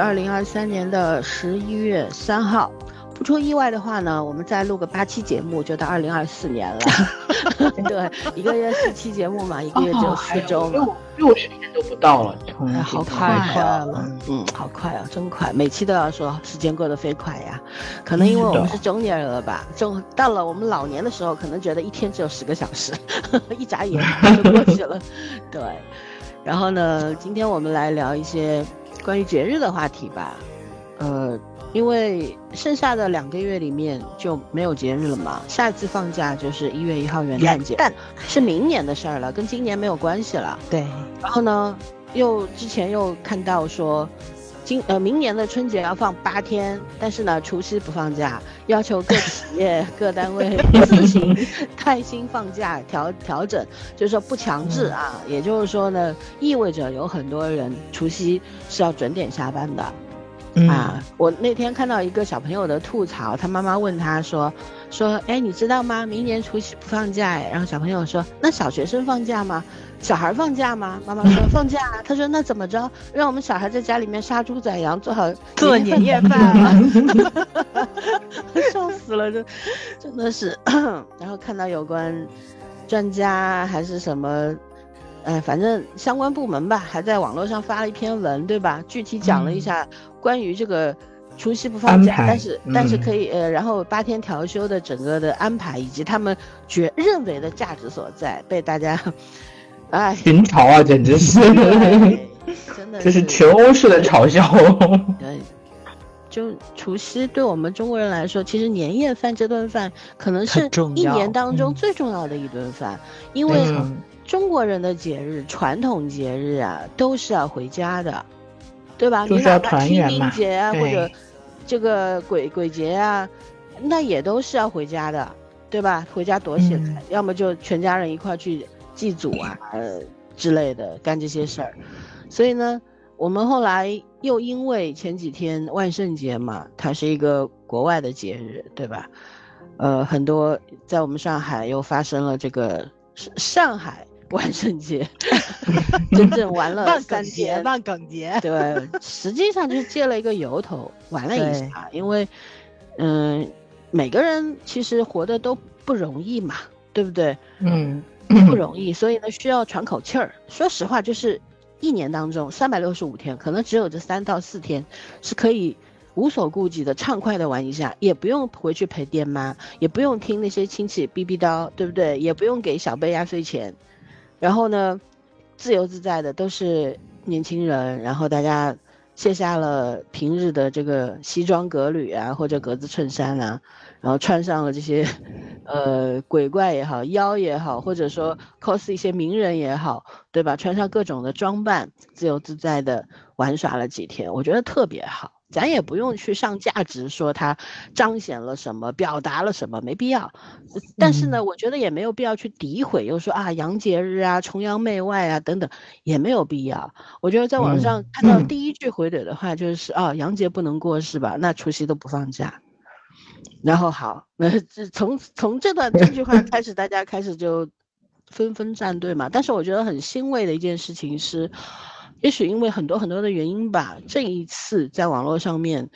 是二零二三年的十一月三号，不出意外的话呢，我们再录个八期节目就到二零二四年了。对，一个月四期节目嘛，一个月只有四周，六六十天都不到了，哎，好快了，嗯，好快啊，真快，每期都要说时间过得飞快呀。可能因为我们是中年人了吧，中到了我们老年的时候，可能觉得一天只有十个小时，一眨眼就过去了。对，然后呢，今天我们来聊一些。关于节日的话题吧，呃，因为剩下的两个月里面就没有节日了嘛，下一次放假就是一月一号元旦节，但是明年的事儿了，跟今年没有关系了。对。然后呢，又之前又看到说，今呃明年的春节要放八天，但是呢除夕不放假，要求各企业 各单位自行带薪放假调调整，就是说不强制啊，也就是说呢，意味着有很多人除夕。是要准点下班的，啊！我那天看到一个小朋友的吐槽，他妈妈问他说：“说，哎，你知道吗？明年除夕不放假。”哎，然后小朋友说：“那小学生放假吗？小孩放假吗？”妈妈说：“放假。”他说：“那怎么着？让我们小孩在家里面杀猪宰羊，做好做年夜饭吗？” 笑死了，这真的是。然后看到有关专家还是什么。哎，反正相关部门吧，还在网络上发了一篇文，对吧？具体讲了一下关于这个除夕不放假，但是但是可以呃，然后八天调休的整个的安排，以及他们觉认为的价值所在，被大家哎。群嘲啊，简直是，真的这是全欧式的嘲笑。对，就除夕对我们中国人来说，其实年夜饭这顿饭可能是一年当中最重要的一顿饭，因为。中国人的节日，传统节日啊，都是要回家的，对吧？你哪怕清明节啊，或者这个鬼鬼节啊，那也都是要回家的，对吧？回家躲起来，要么就全家人一块去祭祖啊，呃之类的，干这些事儿。所以呢，我们后来又因为前几天万圣节嘛，它是一个国外的节日，对吧？呃，很多在我们上海又发生了这个上海。万圣节，真正玩了三天。万梗节，对，实际上就是借了一个由头玩了一下，因为，嗯，每个人其实活的都不容易嘛，对不对？嗯，不容易，所以呢，需要喘口气儿。说实话，就是一年当中三百六十五天，可能只有这三到四天是可以无所顾忌的畅快的玩一下，也不用回去陪爹妈，也不用听那些亲戚逼逼叨，对不对？也不用给小辈压岁钱。然后呢，自由自在的都是年轻人，然后大家卸下了平日的这个西装革履啊，或者格子衬衫啊，然后穿上了这些，呃，鬼怪也好，妖也好，或者说 cos 一些名人也好，对吧？穿上各种的装扮，自由自在的玩耍了几天，我觉得特别好。咱也不用去上价值，说它彰显了什么，表达了什么，没必要。但是呢，我觉得也没有必要去诋毁，又说啊洋节日啊、崇洋媚外啊等等，也没有必要。我觉得在网上看到第一句回怼的话就是啊洋节不能过是吧？那除夕都不放假。然后好，那这从从这段这句话 开始，大家开始就纷纷站队嘛。但是我觉得很欣慰的一件事情是。也许因为很多很多的原因吧，这一次在网络上面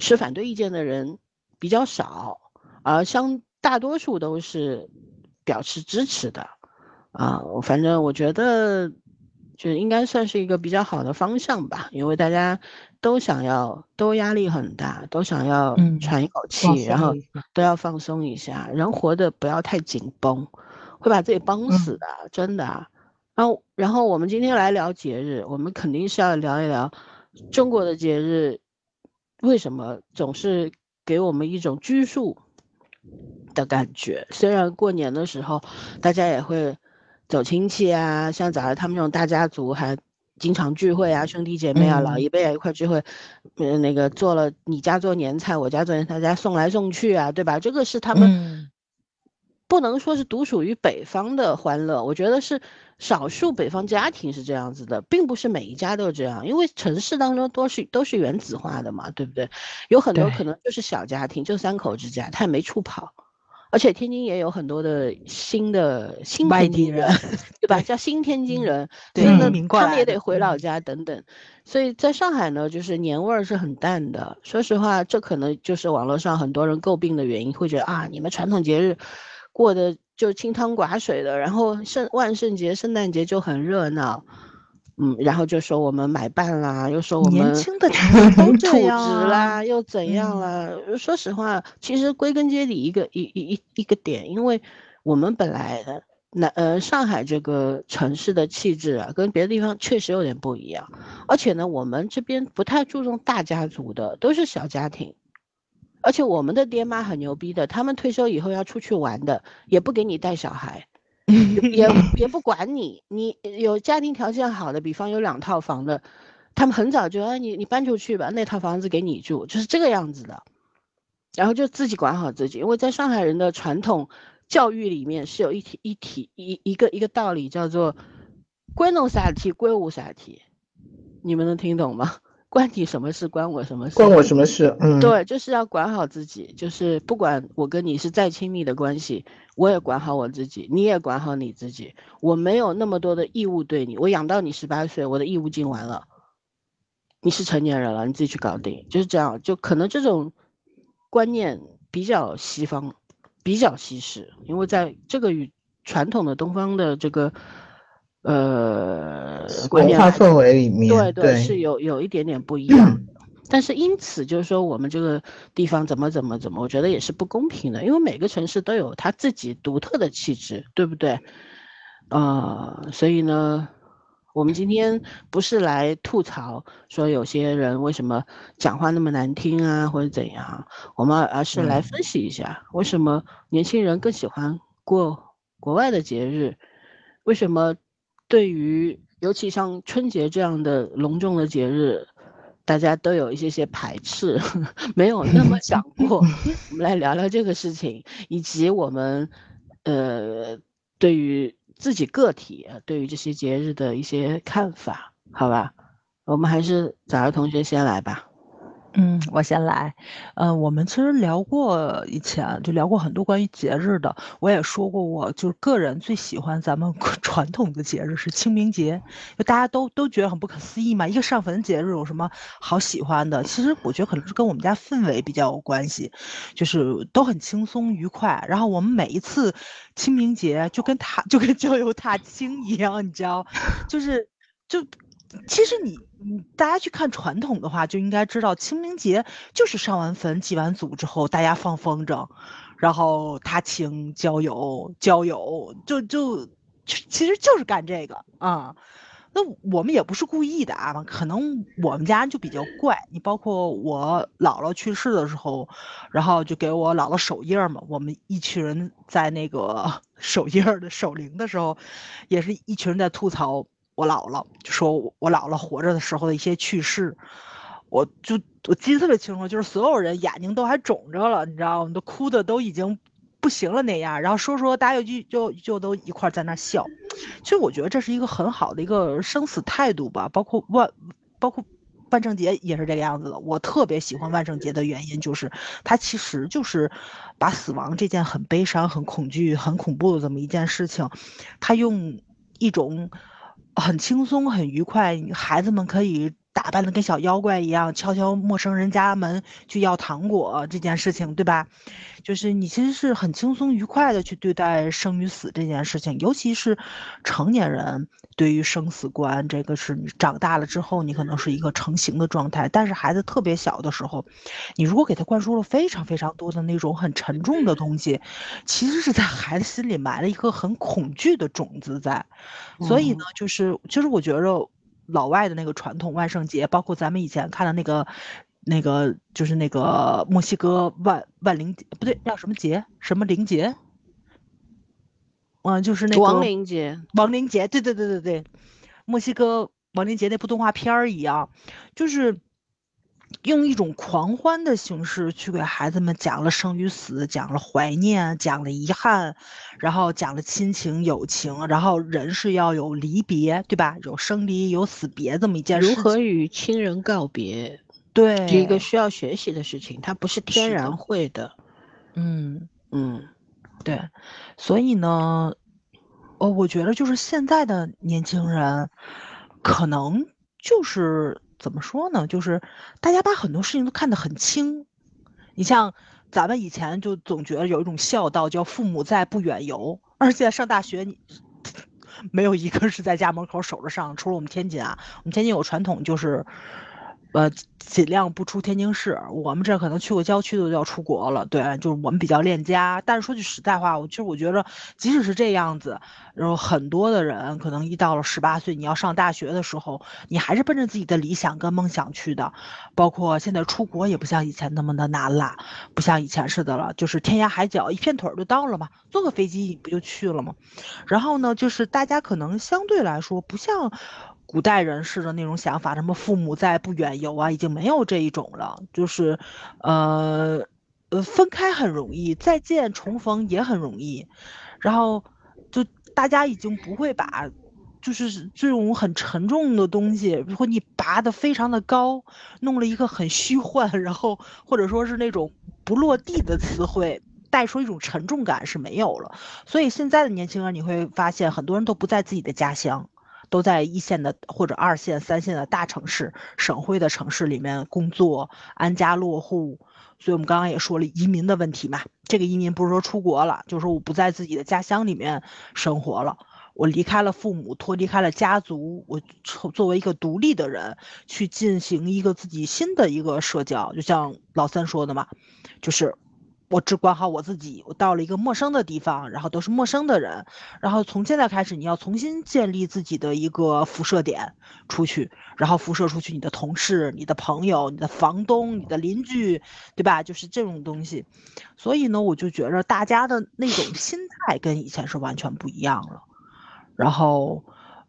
持反对意见的人比较少，而相大多数都是表示支持的，啊，反正我觉得就应该算是一个比较好的方向吧，因为大家都想要，都压力很大，都想要喘一口气，然后都要放松一下，人活得不要太紧绷，会把自己绷死的，真的。然后，然后我们今天来聊节日，我们肯定是要聊一聊中国的节日为什么总是给我们一种拘束的感觉。虽然过年的时候大家也会走亲戚啊，像早上他们这种大家族还经常聚会啊，兄弟姐妹啊，老一辈啊一块聚会，嗯，那个做了你家做年菜，我家做年菜，大家送来送去啊，对吧？这个是他们不能说是独属于北方的欢乐，我觉得是。少数北方家庭是这样子的，并不是每一家都这样，因为城市当中都是都是原子化的嘛，对不对？有很多可能就是小家庭，就三口之家，他也没处跑，而且天津也有很多的新的新外地人对吧？叫新天津嗯人，对他们也得回老嗯家等等。所以在上海呢，就是年味儿是很淡的。说实话，这可能就是网络上很多人诟病的原因，会觉得啊，你们传统节日过得就清汤寡水的，然后圣万圣节、圣诞节就很热闹。嗯，然后就说我们买办啦，又说我们年轻的都土 质这样啊啦，又怎样嗯啦？说实话，其实归根结底一个一一一一个点，因为我们本来的南呃上海这个城市的气质啊，跟别的地方确实有点不一样，而且呢，我们这边不太注重大家族的，都是小家庭。而且我们的爹妈很牛逼的，他们退休以后要出去玩的，也不给你带小孩，也 也不管你，你有家庭条件好的，比方有两套房的，他们很早就哎你你搬出去吧，那套房子给你住，就是这个样子的。然后就自己管好自己，因为在上海人的传统教育里面是有一体一体一一个一个道理叫做“归侬啥体，归我啥体”，你们能听懂吗？关你什么事，关我什么事？关我什么事？嗯，对，就是要管好自己，就是不管我跟你是再亲密的关系，我也管好我自己，你也管好你自己。我没有那么多的义务对你，我养到你十八岁，我的义务尽完了，你是成年人了，你自己去搞定，就是这样。就可能这种观念比较西方，比较西式，因为在这个与传统的东方的这个呃观文化氛围里面，对对是有有一点点不一 样的。但是因此就是说我们这个地方怎么怎么怎么，我觉得也是不公平的，因为每个城市都有它自己独特的气质，对不对？啊、所以呢，我们今天不是来吐槽说有些人为什么讲话那么难听啊，或者怎样，我们而是来嗯分析一下为什么年轻人更喜欢过国外的节日，为什么对于尤其像春节这样的隆重的节日，大家都有一些些排斥，没有那么 想过。我们来聊聊这个事情，以及我们呃对于自己个体呃对于这些节日的一些看法，好吧？我们还是早儿同学先来吧。嗯，我先来。嗯、我们其实聊过以前就聊过很多关于节日的，我也说过，我就是个人最喜欢咱们 传统的节日是清明节，就大家都都觉得很不可思议嘛，一个上坟节日有什么好喜欢的？其实我觉得可能是跟我们家氛围比较有关系，就是都很轻松愉快。然后我们每一次清明节就跟踏就跟郊游踏青一样，你知道，就是就其实你你大家去看传统的话，就应该知道清明节就是上完坟、祭完祖之后，大家放风筝，然后踏青、郊游、郊游，就就其实就是干这个啊。那我们也不是故意的啊，可能我们家就比较怪。你包括我姥姥去世的时候，然后就给我姥姥守夜嘛。我们一群人在那个 守夜的守灵的时候，也是一群人在吐槽我姥姥，就说我姥姥活着的时候的一些趣事。我就我记得特别清楚，就是所有人眼睛都还肿着了，你知道吗？都哭的都已经不行了那样。然后说说大家就就就都一块在那笑。其实我觉得这是一个很好的一个生死态度吧，包括万包括万圣节也是这个样子的。我特别喜欢万圣节的原因就是，它其实就是把死亡这件很悲伤、很恐惧、很恐怖的这么一件事情，它用一种很轻松、很愉快，孩子们可以。打扮的跟小妖怪一样，敲敲陌生人家门去要糖果这件事情，对吧？就是你其实是很轻松愉快的去对待生与死这件事情，尤其是成年人对于生死观，这个是你长大了之后，你可能是一个成型的状态。但是孩子特别小的时候，你如果给他灌输了非常非常多的那种很沉重的东西，其实是在孩子心里埋了一颗很恐惧的种子在。所以呢，就是其实我觉着。老外的那个传统万圣节，包括咱们以前看的那个，那个就是那个墨西哥万万灵节，不对，叫什么节？什么灵节？嗯，就是那个亡灵节。亡灵节，对对对对对，墨西哥亡灵节那部动画片儿一样，就是用一种狂欢的形式去给孩子们讲了生与死，讲了怀念，讲了遗憾，然后讲了亲情友情，然后人是要有离别，对吧？有生离，有死别这么一件事情。如何与亲人告别，对，是一个需要学习的事情，它不是天然会的。嗯。嗯，对，所以呢，哦，我觉得就是现在的年轻人，可能就是怎么说呢？就是大家把很多事情都看得很轻。你像咱们以前就总觉得有一种孝道叫“父母在，不远游”，而且上大学你没有一个是在家门口守着上，除了我们天津啊，我们天津有传统就是。呃，尽量不出天津市。我们这可能去过郊区的都要出国了。对，就是我们比较恋家。但是说句实在话，我其实我觉得，即使是这样子，然后很多的人可能一到了十八岁，你要上大学的时候，你还是奔着自己的理想跟梦想去的。包括现在出国也不像以前那么的难了，不像以前似的了，就是天涯海角一片腿儿就到了嘛，坐个飞机不就去了吗？然后呢，就是大家可能相对来说不像。古代人士的那种想法，什么父母在不远游啊，已经没有这一种了。就是，呃，呃，分开很容易，再见重逢也很容易。然后，就大家已经不会把，就是这种很沉重的东西，如果你拔得非常的高，弄了一个很虚幻，然后或者说是那种不落地的词汇，带出一种沉重感是没有了。所以现在的年轻人，你会发现很多人都不在自己的家乡。都在一线的或者二线、三线的大城市、省会的城市里面工作、安家落户，所以我们刚刚也说了移民的问题嘛。这个移民不是说出国了，就是说我不在自己的家乡里面生活了，我离开了父母，脱离开了家族，我作为一个独立的人去进行一个自己新的一个社交，就像老三说的嘛，就是。我只管好我自己，我到了一个陌生的地方，然后都是陌生的人，然后从现在开始，你要重新建立自己的一个辐射点出去，然后辐射出去你的同事、你的朋友、你的房东、你的邻居，对吧？就是这种东西。所以呢，我就觉着大家的那种心态跟以前是完全不一样了，然后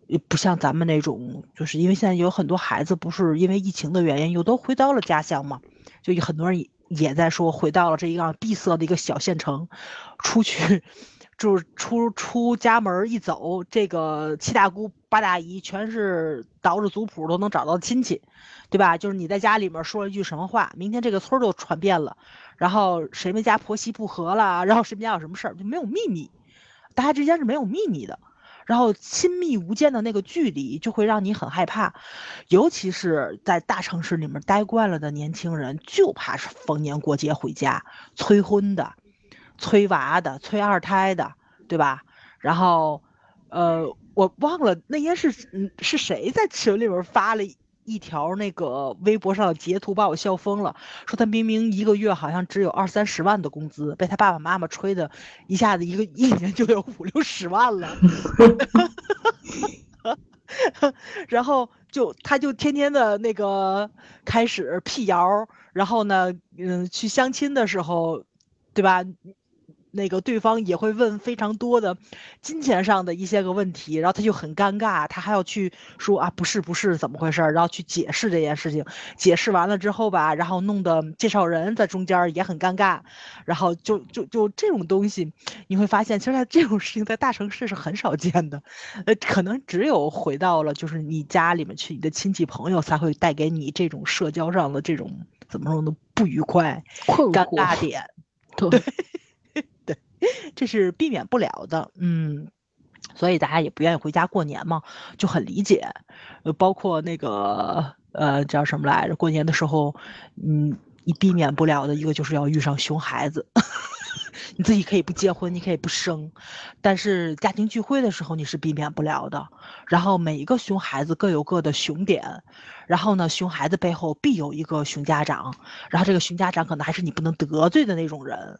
也不像咱们那种，就是因为现在有很多孩子不是因为疫情的原因又都回到了家乡嘛，就有很多人。也在说回到了这一个闭塞的一个小县城，出去就是出出家门一走，这个七大姑八大姨全是倒着族谱都能找到亲戚，对吧？就是你在家里面说了一句什么话，明天这个村都传遍了，然后谁们家婆媳不和了，然后谁们家有什么事儿就没有秘密，大家之间是没有秘密的。然后亲密无间的那个距离就会让你很害怕，尤其是在大城市里面待惯了的年轻人，就怕是逢年过节回家催婚的、催娃的、催二胎的，对吧？然后，呃，我忘了那天是嗯是谁在群里边发了。一条那个微博上的截图把我笑疯了，说他明明一个月好像只有二三十万的工资，被他爸爸妈妈吹的，一下子一个一年就有五六十万了，然后就他就天天的那个开始辟谣，然后呢，嗯，去相亲的时候，对吧？那个对方也会问非常多的金钱上的一些个问题，然后他就很尴尬，他还要去说啊不是不是怎么回事，然后去解释这件事情，解释完了之后吧，然后弄得介绍人在中间也很尴尬，然后就就就这种东西，你会发现其实在这种事情在大城市是很少见的，呃，可能只有回到了就是你家里面去，你的亲戚朋友才会带给你这种社交上的这种怎么说呢不愉快、尴尬点，对。这是避免不了的，嗯，所以大家也不愿意回家过年嘛，就很理解。呃，包括那个呃叫什么来着？过年的时候，嗯，你避免不了的一个就是要遇上熊孩子。你自己可以不结婚，你可以不生，但是家庭聚会的时候你是避免不了的。然后每一个熊孩子各有各的熊点，然后呢，熊孩子背后必有一个熊家长，然后这个熊家长可能还是你不能得罪的那种人。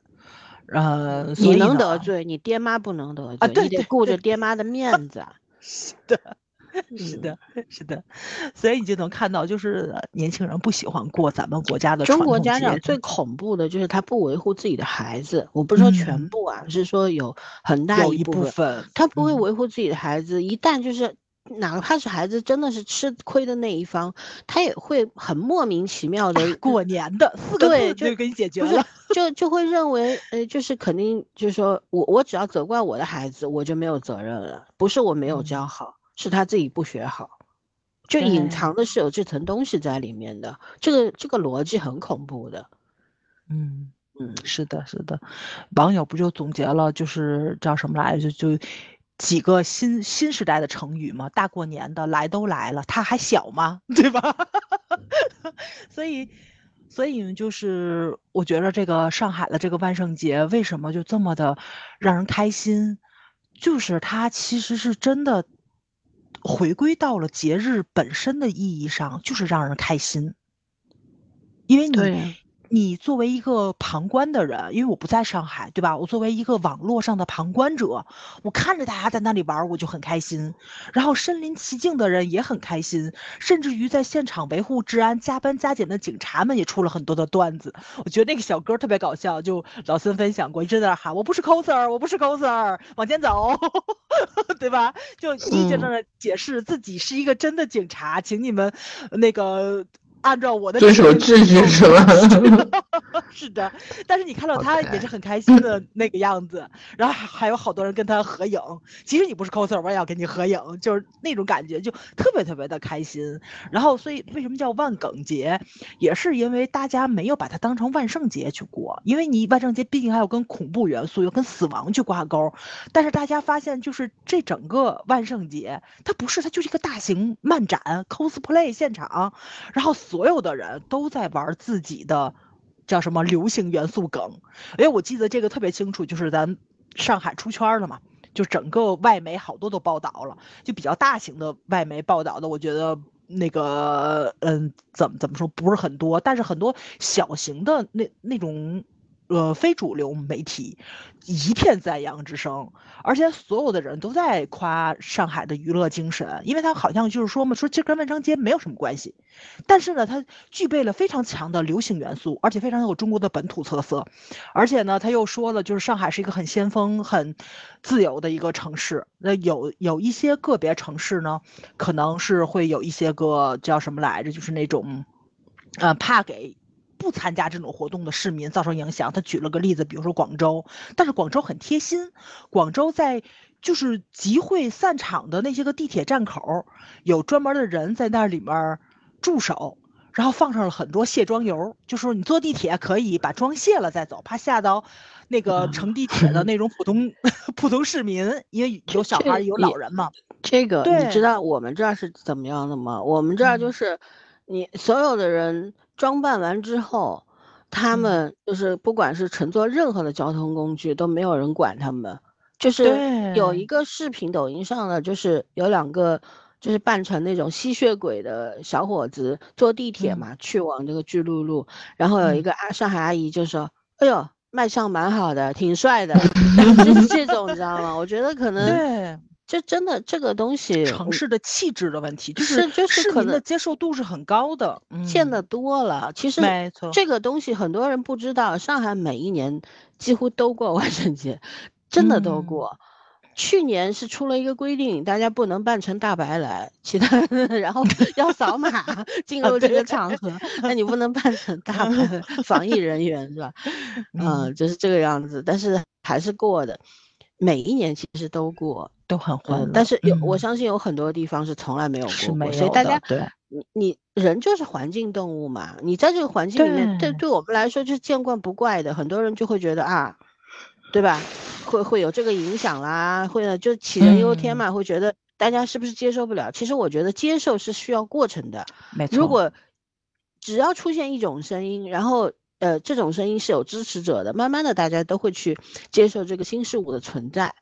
呃，你能得罪，你爹妈不能得罪，你得顾着爹妈的面子。是的，是的，是的，所以你就能看到，就是年轻人不喜欢过咱们国家的中国家长最恐怖的就是他不维护自己的孩子。我不是说全部啊，是说有很大一部分，他不会维护自己的孩子，一旦就是。哪怕是孩子真的是吃亏的那一方，他也会很莫名其妙的过年的四个字就给你解决了，就就会认为，呃，就是肯定就是说我我只要责怪我的孩子，我就没有责任了，不是我没有教好，是他自己不学好，就隐藏的是有这层东西在里面的，这个这个逻辑很恐怖的，嗯。嗯，是的，是的，网友不就总结了，就是叫什么来着？就几个新新时代的成语嘛，大过年的来都来了，他还小吗？对吧？所以，所以就是我觉得这个上海的这个万圣节为什么就这么的让人开心？就是它其实是真的回归到了节日本身的意义上，就是让人开心，因为你。你作为一个旁观的人，因为我不在上海，对吧？我作为一个网络上的旁观者，我看着大家在那里玩，我就很开心。然后身临其境的人也很开心，甚至于在现场维护治安、加班加点的警察们也出了很多的段子。我觉得那个小哥特别搞笑，就老孙分享过，一直在那喊：“我不是 coser，我不是 coser，往前走，对吧？”就一直在那解释自己是一个真的警察，请你们那个。按照我的遵守秩序是吧？是的，但是你看到他也是很开心的那个样子，然后还还有好多人跟他合影。其实你不是 coser，我也要跟你合影，就是那种感觉，就特别特别的开心。然后，所以为什么叫万梗节，也是因为大家没有把它当成万圣节去过，因为你万圣节毕竟还有跟恐怖元素，又跟死亡去挂钩。但是大家发现，就是这整个万圣节，它不是，它就是一个大型漫展 cosplay 现场，然后。所有的人都在玩自己的，叫什么流行元素梗？哎，我记得这个特别清楚，就是咱上海出圈了嘛，就整个外媒好多都报道了，就比较大型的外媒报道的，我觉得那个，嗯，怎么怎么说不是很多，但是很多小型的那那种。呃，非主流媒体一片赞扬之声，而且所有的人都在夸上海的娱乐精神，因为它好像就是说嘛，说其实跟万圣节没有什么关系，但是呢，它具备了非常强的流行元素，而且非常有中国的本土特色，而且呢，他又说了，就是上海是一个很先锋、很自由的一个城市。那有有一些个别城市呢，可能是会有一些个叫什么来着，就是那种，呃，怕给。不参加这种活动的市民造成影响。他举了个例子，比如说广州，但是广州很贴心，广州在就是集会散场的那些个地铁站口，有专门的人在那里面驻守，然后放上了很多卸妆油，就说你坐地铁可以把妆卸了再走，怕吓到那个乘地铁的 那种普通普通市民，因为有小孩有老人嘛。这个你知道我们这儿是怎么样的吗？我们这儿就是你所有的人。装扮完之后，他们就是不管是乘坐任何的交通工具，都没有人管他们。就是有一个视频，抖音上的，就是有两个就是扮成那种吸血鬼的小伙子坐地铁嘛，去往这个巨鹿路，然后有一个阿上海阿姨就说：“哎呦，卖相蛮好的，挺帅的。” 就是这种，你知道吗？我觉得可能。这真的这个东西，城市的气质的问题，就是就是市民的接受度是很高的，见得多了。其实没错，这个东西很多人不知道。上海每一年几乎都过万圣节，真的都过。去年是出了一个规定，大家不能扮成大白来，其他 然后要扫码 进入这个场合，那你不能扮成大白，防疫人员是吧？嗯，就是这个样子。但是还是过的，每一年其实都过。都很欢乐，但是有我相信有很多地方是从来没有过过，所以大家对，你你人就是环境动物嘛，你在这个环境里面，对对我们来说就是见惯不怪的，很多人就会觉得啊，对吧？会会有这个影响啦，会呢就杞人忧天嘛，会觉得大家是不是接受不了？其实我觉得接受是需要过程的，没错。如果只要出现一种声音，然后呃这种声音是有支持者的，慢慢的大家都会去接受这个新事物的存在。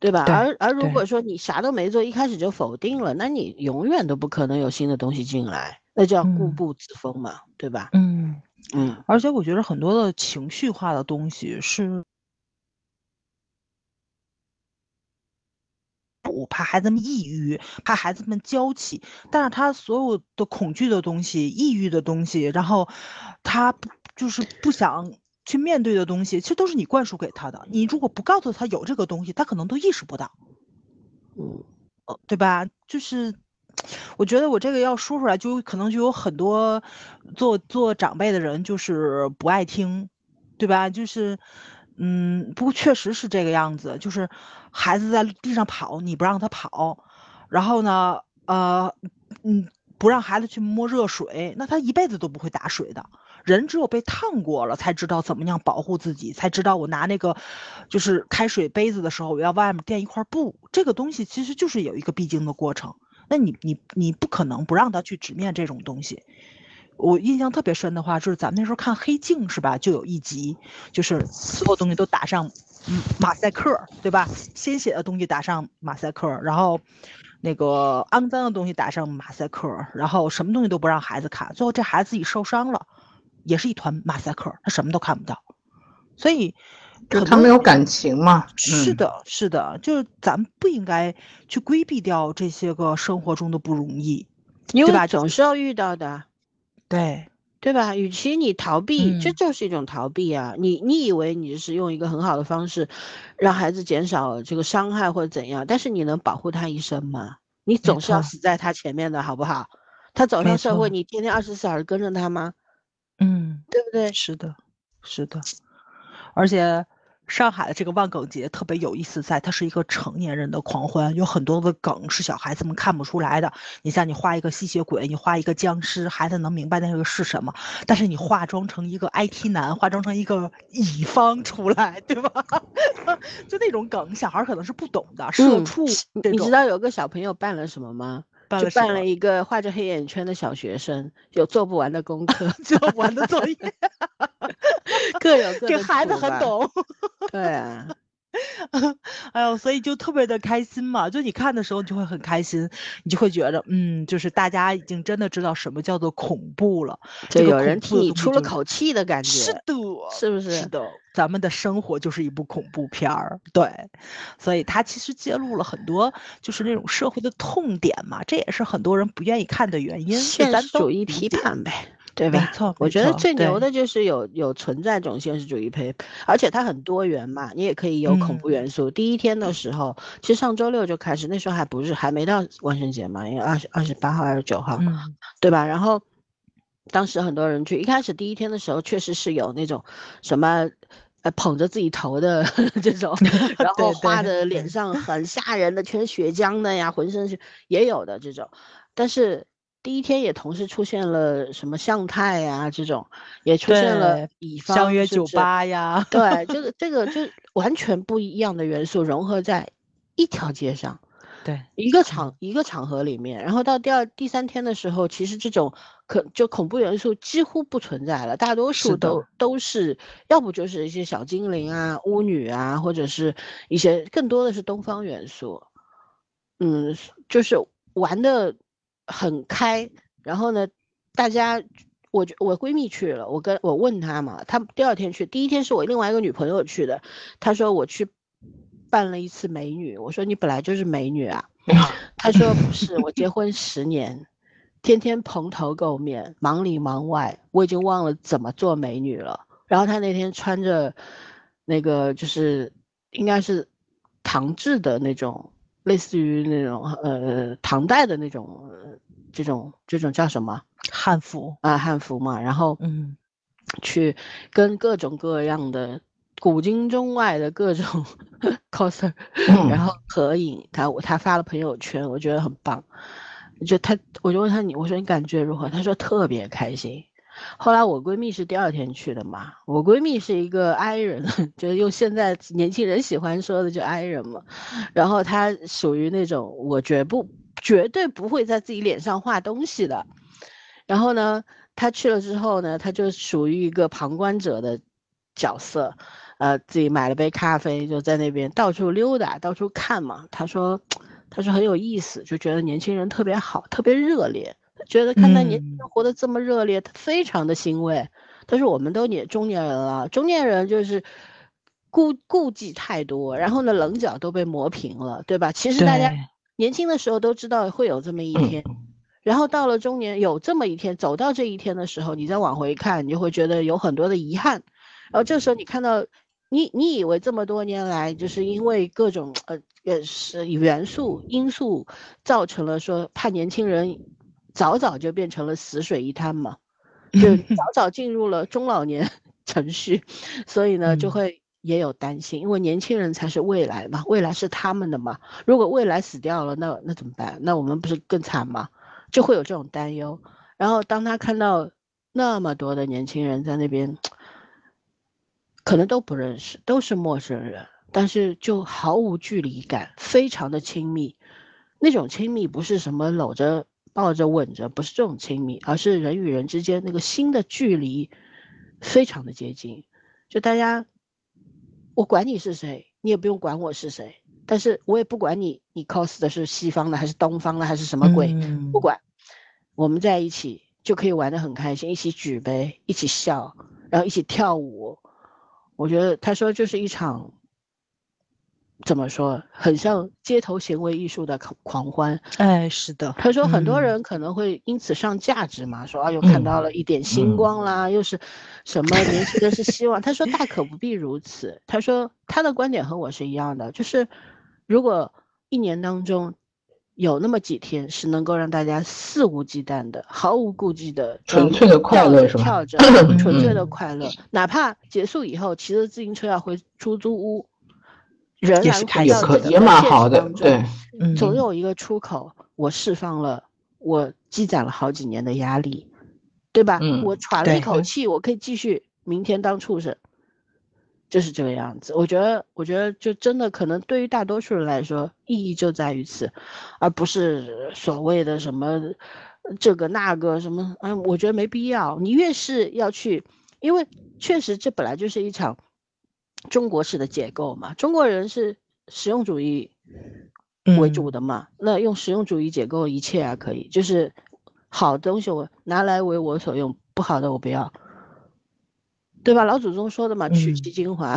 对吧？而而如果说你啥都没做，一开始就否定了，那你永远都不可能有新的东西进来，那叫固步自封嘛，对吧？嗯嗯。而且我觉得很多的情绪化的东西是，我怕孩子们抑郁，怕孩子们娇气，但是他所有的恐惧的东西、抑郁的东西，然后他就是不想。去面对的东西，其实都是你灌输给他的。你如果不告诉他有这个东西，他可能都意识不到。嗯，呃，对吧？就是，我觉得我这个要说出来，就可能就有很多做做长辈的人就是不爱听，对吧？就是，嗯，不过确实是这个样子。就是孩子在地上跑，你不让他跑，然后呢，呃，嗯，不让孩子去摸热水，那他一辈子都不会打水的。人只有被烫过了，才知道怎么样保护自己，才知道我拿那个就是开水杯子的时候，我要外面垫一块布。这个东西其实就是有一个必经的过程。那你你你不可能不让他去直面这种东西。我印象特别深的话，就是咱们那时候看《黑镜》是吧？就有一集，就是所有东西都打上马赛克，对吧？鲜血的东西打上马赛克，然后那个肮脏的东西打上马赛克，然后什么东西都不让孩子看，最后这孩子自己受伤了，也是一团马赛克，他什么都看不到。所以，就他没有感情嘛？是的，是的，就是咱们不应该去规避掉这些个生活中的不容易，对吧？总是要遇到的。对对吧？与其你逃避，这就是一种逃避啊！你你以为你是用一个很好的方式，让孩子减少这个伤害或者怎样？但是你能保护他一生吗？你总是要死在他前面的好不好？他走上社会，你天天二十四小时跟着他吗？嗯，对不对？是的，是的，而且。上海的这个万梗节特别有意思，在它是一个成年人的狂欢，有很多的梗是小孩子们看不出来的。你像你画一个吸血鬼，你画一个僵尸，孩子能明白那个是什么。但是你化妆成一个 IT 男，化妆成一个乙方出来，对吧？就那种梗，小孩可能是不懂的。社畜，你知道有个小朋友办了什么吗？就办了一个画着黑眼圈的小学生，有做不完的功课，做不完的作业，各有各的。这孩子很懂。对啊，哎呦，所以就特别的开心嘛。就你看的时候，你就会很开心，你就会觉得，嗯，就是大家已经真的知道什么叫做恐怖了。就有人替你出了口气的感觉。是的，是不是？是的。咱们的生活就是一部恐怖片儿，对，所以它其实揭露了很多就是那种社会的痛点嘛，这也是很多人不愿意看的原因。现实主义批判呗，对吧？没错，我觉得最牛的就是有有存在这种现实主义配，而且它很多元嘛，你也可以有恐怖元素。第一天的时候，其实上周六就开始，那时候还不是还没到万圣节嘛，因为二十二十八号、二十九号，对吧？然后。当时很多人去，一开始第一天的时候，确实是有那种什么，呃，捧着自己头的 这种，然后画的脸上很吓人的，全是血浆的呀，浑身是也有的这种。但是第一天也同时出现了什么向太呀这种，也出现了乙方相约酒吧呀，对，这 个这个就完全不一样的元素融合在一条街上。对一个场一个场合里面，然后到第二第三天的时候，其实这种可就恐怖元素几乎不存在了，大多数都都是要不就是一些小精灵啊、巫女啊，或者是一些更多的是东方元素，嗯，就是玩的很开。然后呢，大家我我闺蜜去了，我跟我问她嘛，她第二天去，第一天是我另外一个女朋友去的，她说我去。扮了一次美女，我说你本来就是美女啊，她说不是，我结婚十年，天天蓬头垢面，忙里忙外，我已经忘了怎么做美女了。然后她那天穿着那个就是应该是唐制的那种，类似于那种呃唐代的那种这种这种叫什么汉服啊汉服嘛，然后嗯去跟各种各样的。古今中外的各种 coser，然后合影，他他发了朋友圈，我觉得很棒。就他，我就问他你，我说你感觉如何？他说特别开心。后来我闺蜜是第二天去的嘛，我闺蜜是一个 I 人，就是用现在年轻人喜欢说的就 I 人嘛。然后她属于那种我绝不绝对不会在自己脸上画东西的。然后呢，她去了之后呢，她就属于一个旁观者的角色。呃，自己买了杯咖啡，就在那边到处溜达，到处看嘛。她说，他说很有意思，就觉得年轻人特别好，特别热烈。觉得看到年轻人活得这么热烈，他非常的欣慰。他说，我们都年中年人了，中年人就是顾顾忌太多，然后呢，棱角都被磨平了，对吧？其实大家年轻的时候都知道会有这么一天，然后到了中年有这么一天，走到这一天的时候，你再往回看，你就会觉得有很多的遗憾。然后这时候你看到。你你以为这么多年来，就是因为各种呃也是元素因素造成了说怕年轻人早早就变成了死水一滩嘛，就早早进入了中老年 程序，所以呢就会也有担心，因为年轻人才是未来嘛，未来是他们的嘛，如果未来死掉了，那那怎么办？那我们不是更惨吗？就会有这种担忧。然后当他看到那么多的年轻人在那边，可能都不认识，都是陌生人，但是就毫无距离感，非常的亲密。那种亲密不是什么搂着、抱着、吻着，不是这种亲密，而是人与人之间那个心的距离非常的接近。就大家，我管你是谁，你也不用管我是谁，但是我也不管你，你 cos 的是西方的还是东方的还是什么鬼，不管，我们在一起。就可以玩得很开心，一起举杯，一起笑，然后一起跳舞。我觉得他说就是一场，怎么说，很像街头行为艺术的狂狂欢。哎，是的。他说很多人可能会因此上价值嘛，说啊又看到了一点星光啦，又是什么年轻的是希望。他说大可不必如此。他说他的观点和我是一样的，就是如果一年当中。有那么几天是能够让大家肆无忌惮的、毫无顾忌的、纯粹的快乐是吧？跳着，纯粹的快乐，哪怕结束以后骑着自行车要回出租屋，仍然回到自己的现实对，总有一个出口，我释放了我积攒了好几年的压力，对吧？我喘了一口气，我可以继续明天当畜生。就是这个样子，我觉得，我觉得就真的可能对于大多数人来说，意义就在于此，而不是所谓的什么这个那个什么，嗯，我觉得没必要。你越是要去，因为确实这本来就是一场中国式的解构嘛，中国人是实用主义为主的嘛，那用实用主义解构一切啊，可以，就是好东西我拿来为我所用，不好的我不要。对吧？老祖宗说的嘛，取其精华，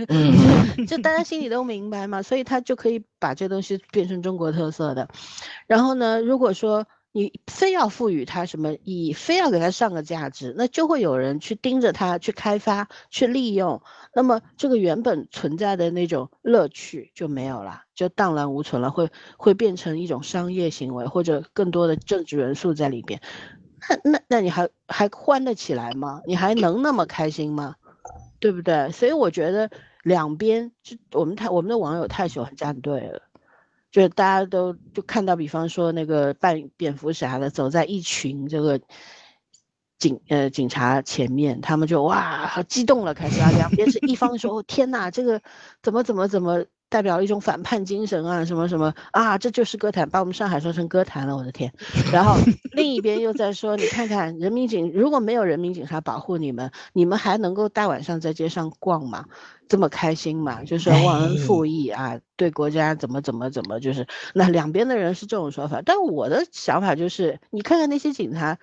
就大家心里都明白嘛，所以他就可以把这东西变成中国特色的。然后呢，如果说你非要赋予它什么意义，非要给它上个价值，那就会有人去盯着它去开发、去利用，那么这个原本存在的那种乐趣就没有了，就荡然无存了，会会变成一种商业行为，或者更多的政治元素在里边。那那那你还还欢得起来吗？你还能那么开心吗？对不对？所以我觉得两边就我们太我们的网友太喜欢站队了，就是大家都就看到，比方说那个扮蝙蝠侠的走在一群这个警呃警察前面，他们就哇好激动了，开始啊，两边是一方说天哪，这个怎么怎么怎么。代表了一种反叛精神啊，什么什么啊，这就是歌坛，把我们上海说成歌坛了，我的天！然后 另一边又在说，你看看人民警如果没有人民警察保护你们，你们还能够大晚上在街上逛吗？这么开心吗？就是忘恩负义啊，对国家怎么怎么怎么，就是那两边的人是这种说法，但我的想法就是，你看看那些警察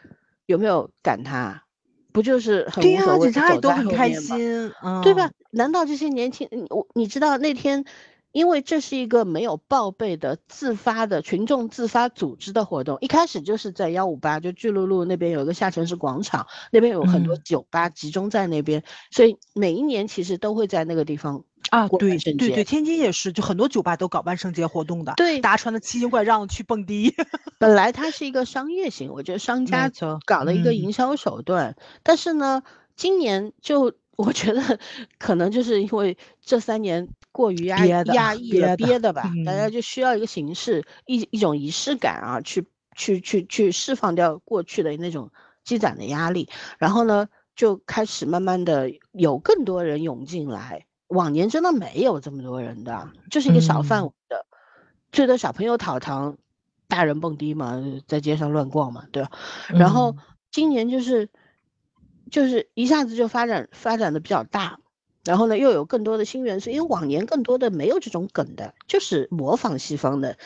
有没有赶他，不就是很无所谓，警察也都很开心，对吧？难道这些年轻我你知道那天？因为这是一个没有报备的自发的群众自发组织的活动，一开始就是在幺五八，就巨鹿路那边有一个下沉式广场，那边有很多酒吧集中在那边，所以每一年其实都会在那个地方啊，对对对，天津也是，就很多酒吧都搞万圣节活动的，对，大家穿的奇形怪状去蹦迪。本来它是一个商业型，我觉得商家搞了一个营销手段，但是呢，今年就 我觉得可能就是因为这三年。过于压压抑了，憋的吧？大家就需要一个形式，一一种仪式感啊，去去去去释放掉过去的那种积攒的压力，然后呢，就开始慢慢的有更多人涌进来。往年真的没有这么多人的，就是一个小范围的，最多小朋友讨糖，大人蹦迪嘛，在街上乱逛嘛，对吧？然后今年就是就是一下子就发展发展的比较大。然后呢，又有更多的新元素，因为往年更多的没有这种梗的，就是模仿西方的，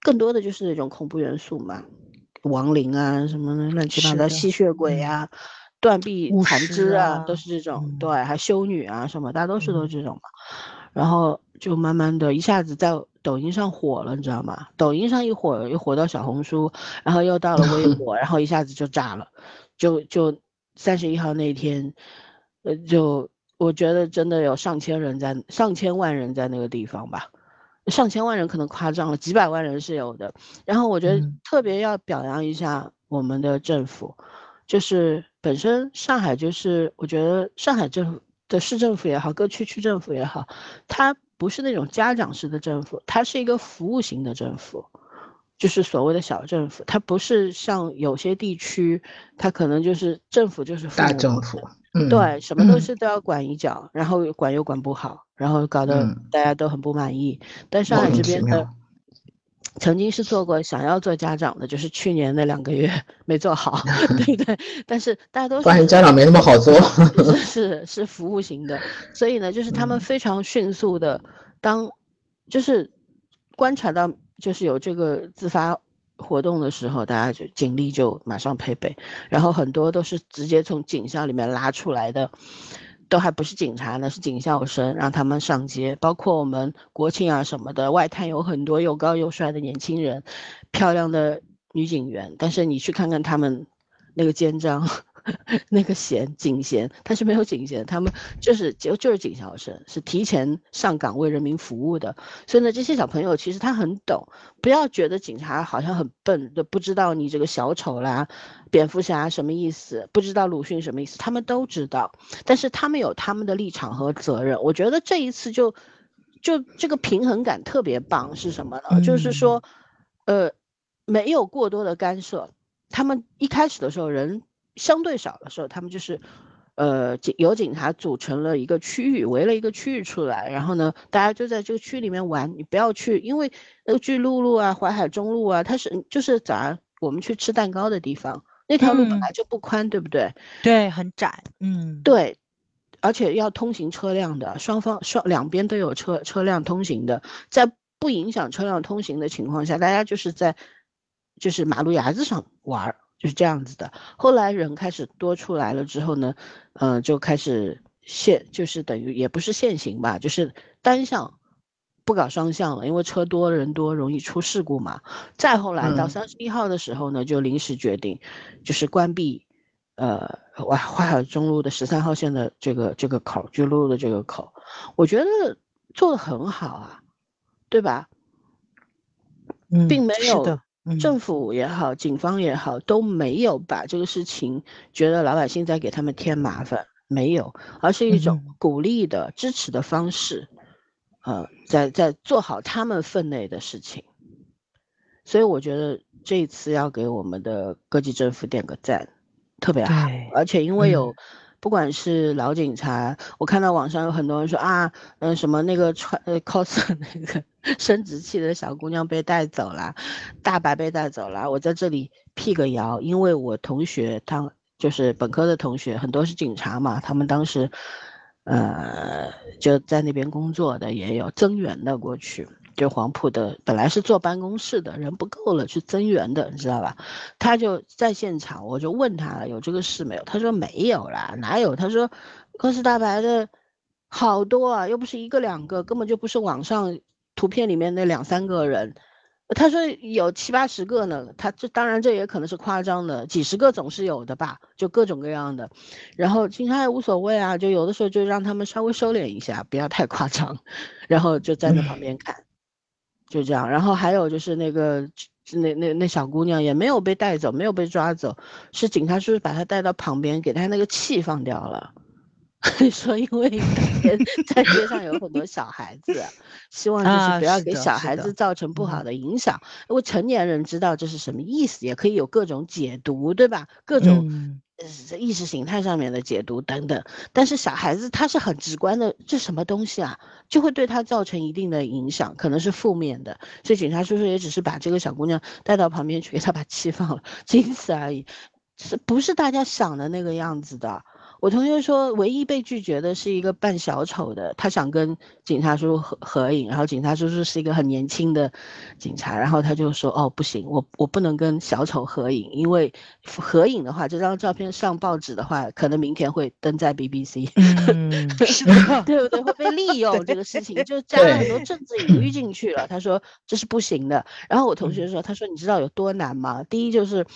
更多的就是那种恐怖元素嘛，亡灵啊，什么的乱七八糟吸血鬼啊，断臂残肢啊，都是这种，对，还修女啊什么，大多数都是这种嘛。然后就慢慢的一下子在抖音上火了，你知道吗？抖音上一火，又火到小红书，然后又到了微 博，然后一下子就炸了，就就三十一号那天，呃，就。我觉得真的有上千人在，上千万人在那个地方吧，上千万人可能夸张了，几百万人是有的。然后我觉得特别要表扬一下我们的政府，就是本身上海就是我觉得上海政府的市政府也好，各区区政府也好，它不是那种家长式的政府，它是一个服务型的政府。就是所谓的小政府，它不是像有些地区，它可能就是政府就是大政府，嗯，对，什么东西都要管一脚，然后管又管不好，然后搞得大家都很不满意。但上海这边的。曾经是做过想要做家长的，就是去年那两个月 没做好，对对。但是大家都发现家长没那么好做，是是服务型的，所以呢，就是他们非常迅速的，当就是观察到就是有这个自发活动的时候，大家就警力就马上配备，然后很多都是直接从警校里面拉出来的。都还不是警察呢，是警校生，让他们上街。包括我们国庆啊什么的，外滩有很多又高又帅的年轻人，漂亮的女警员。但是你去看看他们那个肩章。那个衔警衔，他是没有警衔，他们就是就就是警校生，是提前上岗为人民服务的。所以呢，这些小朋友其实他很懂，不要觉得警察好像很笨，就不知道你这个小丑啦、蝙蝠侠什么意思，不知道鲁迅什么意思，他们都知道。但是他们有他们的立场和责任。我觉得这一次就就这个平衡感特别棒，是什么呢？就是说，呃，没有过多的干涉。他们一开始的时候人。相对少的时候，他们就是，呃，警由警察组成了一个区域，围了一个区域出来，然后呢，大家就在这个区里面玩。你不要去，因为那个巨鹿路啊、淮海中路啊，它是就是早上我们去吃蛋糕的地方，那条路本来就不宽，对不对？对，很窄。嗯，对，而且要通行车辆的，双方双两边都有车车辆通行的，在不影响车辆通行的情况下，大家就是在就是马路牙子上玩。就是这样子的。后来人开始多出来了之后呢，嗯，就开始限，就是等于也不是限行吧，就是单向，不搞双向了，因为车多人多容易出事故嘛。再后来到三十一号的时候呢，就临时决定，就是关闭，呃，淮淮海中路的十三号线的这个这个口，巨鹿的这个口，我觉得做的很好啊，对吧？嗯，并没有的。政府也好，警方也好，都没有把这个事情觉得老百姓在给他们添麻烦，没有，而是一种鼓励的、支持的方式，呃，在在做好他们分内的事情。所以我觉得这一次要给我们的各级政府点个赞，特别好，而且因为有。不管是老警察，我看到网上有很多人说啊，嗯，什么那个穿呃 cos 那个 生殖器的小姑娘被带走了，大白被带走了。我在这里辟个谣，因为我同学他就是本科的同学，很多是警察嘛，他们当时，呃，就在那边工作的也有增援的过去。就黄埔的本来是坐办公室的人不够了，去增援的，你知道吧？他就在现场，我就问他了，有这个事没有？他说没有啦，哪有？他说，cos 大白的好多啊，又不是一个两个，根本就不是网上图片里面那两三个人。他说有七八十个呢，他这当然这也可能是夸张的，几十个总是有的吧，就各种各样的。然后警察也无所谓啊，就有的时候就让他们稍微收敛一下，不要太夸张，然后就站在旁边看。就这样，然后还有就是那个那那那小姑娘也没有被带走，没有被抓走，是警察叔叔把她带到旁边，给她那个气放掉了。说因为 在街上有很多小孩子，希望就是不要给小孩子造成不好的影响。因为成年人知道这是什么意思，也可以有各种解读，对吧？各种。意识形态上面的解读等等，但是小孩子他是很直观的，这什么东西啊，就会对他造成一定的影响，可能是负面的。所以警察叔叔也只是把这个小姑娘带到旁边去，给她把气放了，仅此而已，是不是大家想的那个样子的？我同学说，唯一被拒绝的是一个扮小丑的，他想跟警察叔叔合合影，然后警察叔叔是一个很年轻的警察，然后他就说，哦，不行，我我不能跟小丑合影，因为合影的话，这张照片上报纸的话，可能明天会登在 BBC，对不对？会被利用这个事情，就加了很多政治隐喻进去了。他说这是不行的。然后我同学说，他说你知道有多难吗？第一就是。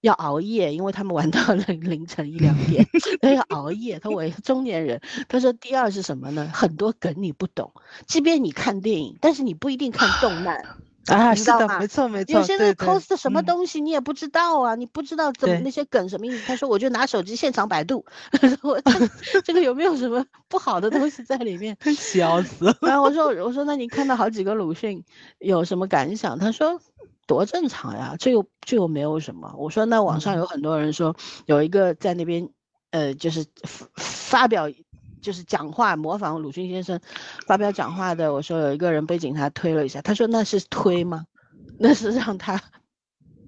要熬夜，因为他们玩到了凌晨一两点，他要熬夜。他为中年人，他说第二是什么呢？很多梗你不懂，即便你看电影，但是你不一定看动漫 啊，是的，没错没错。有些人 cos 什么东西你也不知道啊，你不知道怎么那些梗什么意思。他说我就拿手机现场百度，我 这个有没有什么不好的东西在里面？笑死。然后我说我说那你看到好几个鲁迅有什么感想？他说。多正常呀，这又这又没有什么。我说那网上有很多人说有一个在那边，呃，就是发表就是讲话模仿鲁迅先生发表讲话的。我说有一个人被警察推了一下，他说那是推吗？那是让他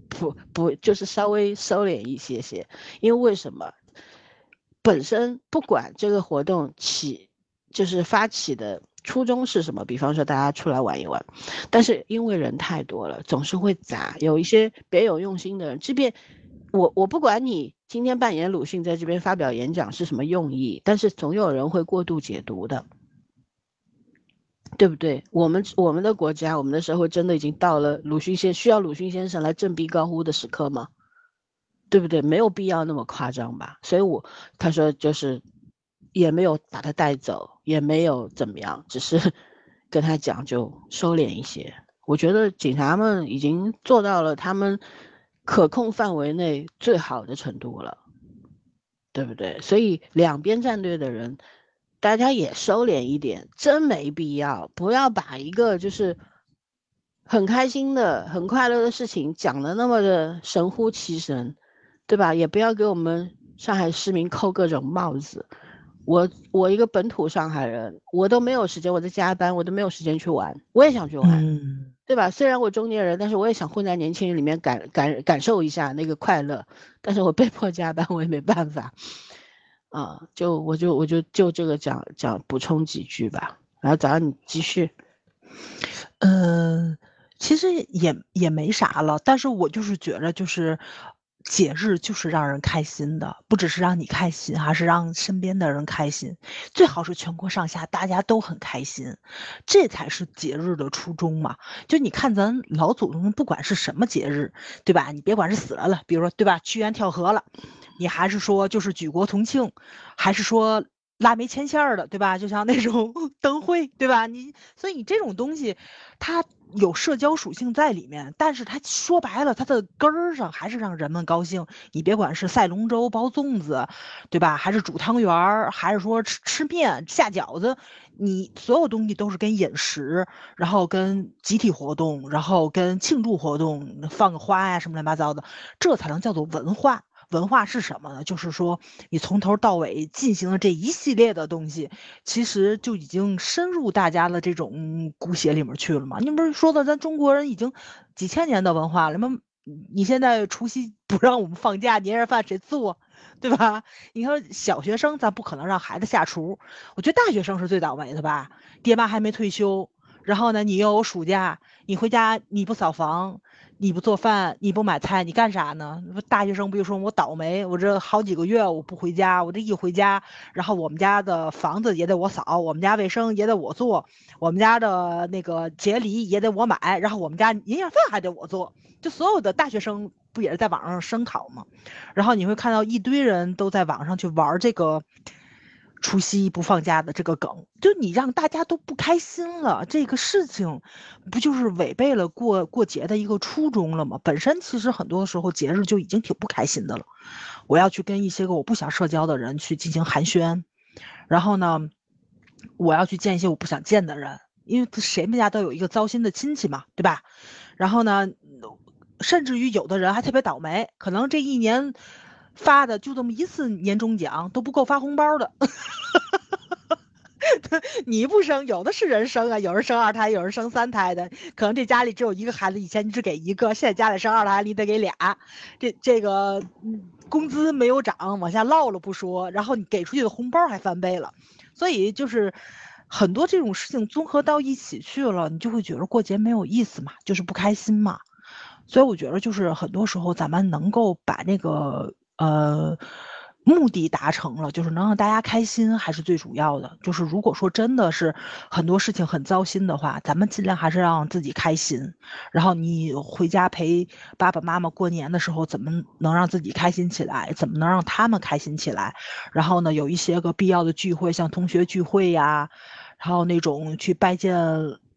不不就是稍微收敛一些些，因为为什么？本身不管这个活动起就是发起的。初衷是什么？比方说大家出来玩一玩，但是因为人太多了，总是会杂。有一些别有用心的人，即便我我不管你今天扮演鲁迅在这边发表演讲是什么用意，但是总有人会过度解读的，对不对？我们我们的国家，我们的社会真的已经到了鲁迅先需要鲁迅先生来振臂高呼的时刻吗？对不对？没有必要那么夸张吧？所以我他说就是。也没有把他带走，也没有怎么样，只是 跟他讲就收敛一些。我觉得警察们已经做到了他们可控范围内最好的程度了，对不对？所以两边战队的人，大家也收敛一点，真没必要，不要把一个就是很开心的、很快乐的事情讲的那么的神乎其神，对吧？也不要给我们上海市民扣各种帽子。我我一个本土上海人，我都没有时间，我在加班，我都没有时间去玩。我也想去玩，对吧？虽然我中年人，但是我也想混在年轻人里面感感感受一下那个快乐。但是我被迫加班，我也没办法。啊，就我就我就就这个讲讲补充几句吧。然后早上你继续。嗯，其实也也没啥了，但是我就是觉着就是。节日就是让人开心的，不只是让你开心，还是让身边的人开心。最好是全国上下大家都很开心，这才是节日的初衷嘛。就你看咱老祖宗，不管是什么节日，对吧？你别管是死了了，比如说对吧，屈原跳河了，你还是说就是举国同庆，还是说拉煤牵线儿的，对吧？就像那种 灯会，对吧？你所以你这种东西，它。有社交属性在里面，但是它说白了，它的根儿上还是让人们高兴。你别管是赛龙舟、包粽子，对吧？还是煮汤圆儿，还是说吃吃面、下饺子，你所有东西都是跟饮食，然后跟集体活动，然后跟庆祝活动，放个花呀什么乱七八糟的，这才能叫做文化。文化是什么呢？就是说，你从头到尾进行了这一系列的东西，其实就已经深入大家的这种骨血里面去了嘛。你不是说的咱中国人已经几千年的文化了吗？你现在除夕不让我们放假，年夜饭谁做，对吧？你说小学生咱不可能让孩子下厨，我觉得大学生是最倒霉的吧？爹妈还没退休，然后呢，你又有暑假，你回家你不扫房。你不做饭，你不买菜，你干啥呢？大学生不就说我倒霉，我这好几个月我不回家，我这一回家，然后我们家的房子也得我扫，我们家卫生也得我做，我们家的那个节礼也得我买，然后我们家年夜饭还得我做，就所有的大学生不也是在网上声讨吗？然后你会看到一堆人都在网上去玩这个。除夕不放假的这个梗，就你让大家都不开心了，这个事情不就是违背了过过节的一个初衷了吗？本身其实很多时候节日就已经挺不开心的了。我要去跟一些个我不想社交的人去进行寒暄，然后呢，我要去见一些我不想见的人，因为谁们家都有一个糟心的亲戚嘛，对吧？然后呢，甚至于有的人还特别倒霉，可能这一年。发的就这么一次年终奖都不够发红包的，你不生，有的是人生啊，有人生二胎，有人生三胎的，可能这家里只有一个孩子，以前你只给一个，现在家里生二胎你得给俩，这这个工资没有涨，往下落了不说，然后你给出去的红包还翻倍了，所以就是很多这种事情综合到一起去了，你就会觉得过节没有意思嘛，就是不开心嘛，所以我觉得就是很多时候咱们能够把那个。呃，目的达成了，就是能让大家开心，还是最主要的。就是如果说真的是很多事情很糟心的话，咱们尽量还是让自己开心。然后你回家陪爸爸妈妈过年的时候，怎么能让自己开心起来？怎么能让他们开心起来？然后呢，有一些个必要的聚会，像同学聚会呀，然后那种去拜见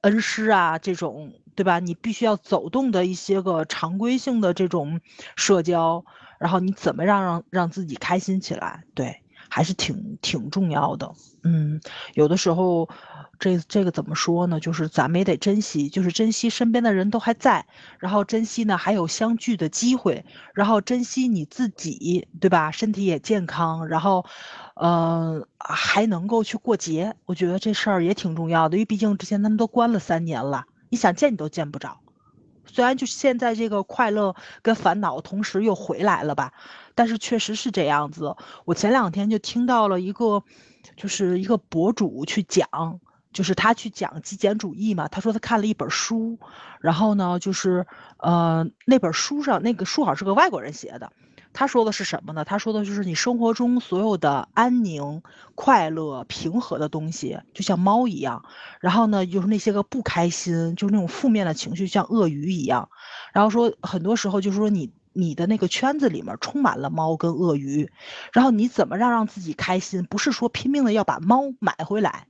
恩师啊，这种对吧？你必须要走动的一些个常规性的这种社交。然后你怎么让让让自己开心起来？对，还是挺挺重要的。嗯，有的时候。这这个怎么说呢？就是咱们也得珍惜，就是珍惜身边的人都还在，然后珍惜呢还有相聚的机会，然后珍惜你自己，对吧？身体也健康，然后，呃，还能够去过节，我觉得这事儿也挺重要的，因为毕竟之前他们都关了三年了，你想见你都见不着。虽然就现在这个快乐跟烦恼同时又回来了吧，但是确实是这样子。我前两天就听到了一个，就是一个博主去讲。就是他去讲极简主义嘛，他说他看了一本书，然后呢，就是呃那本书上那个书好像是个外国人写的，他说的是什么呢？他说的就是你生活中所有的安宁、快乐、平和的东西，就像猫一样，然后呢，就是那些个不开心，就是那种负面的情绪，像鳄鱼一样，然后说很多时候就是说你你的那个圈子里面充满了猫跟鳄鱼，然后你怎么让让自己开心？不是说拼命的要把猫买回来。